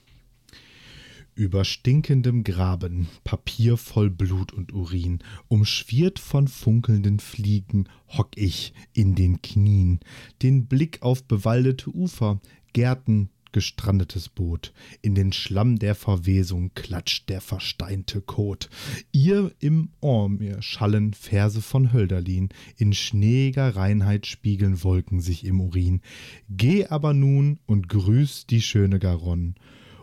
Über stinkendem Graben, Papier voll Blut und Urin, umschwirrt von funkelnden Fliegen, hock ich in den Knien, den Blick auf bewaldete Ufer, Gärten, gestrandetes Boot. In den Schlamm der Verwesung klatscht der versteinte Kot. Ihr im Ohr mir schallen Verse von Hölderlin, in schneeiger Reinheit spiegeln Wolken sich im Urin. Geh aber nun und grüß die schöne Garonne.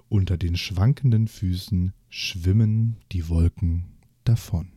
Unter den schwankenden Füßen schwimmen die Wolken davon.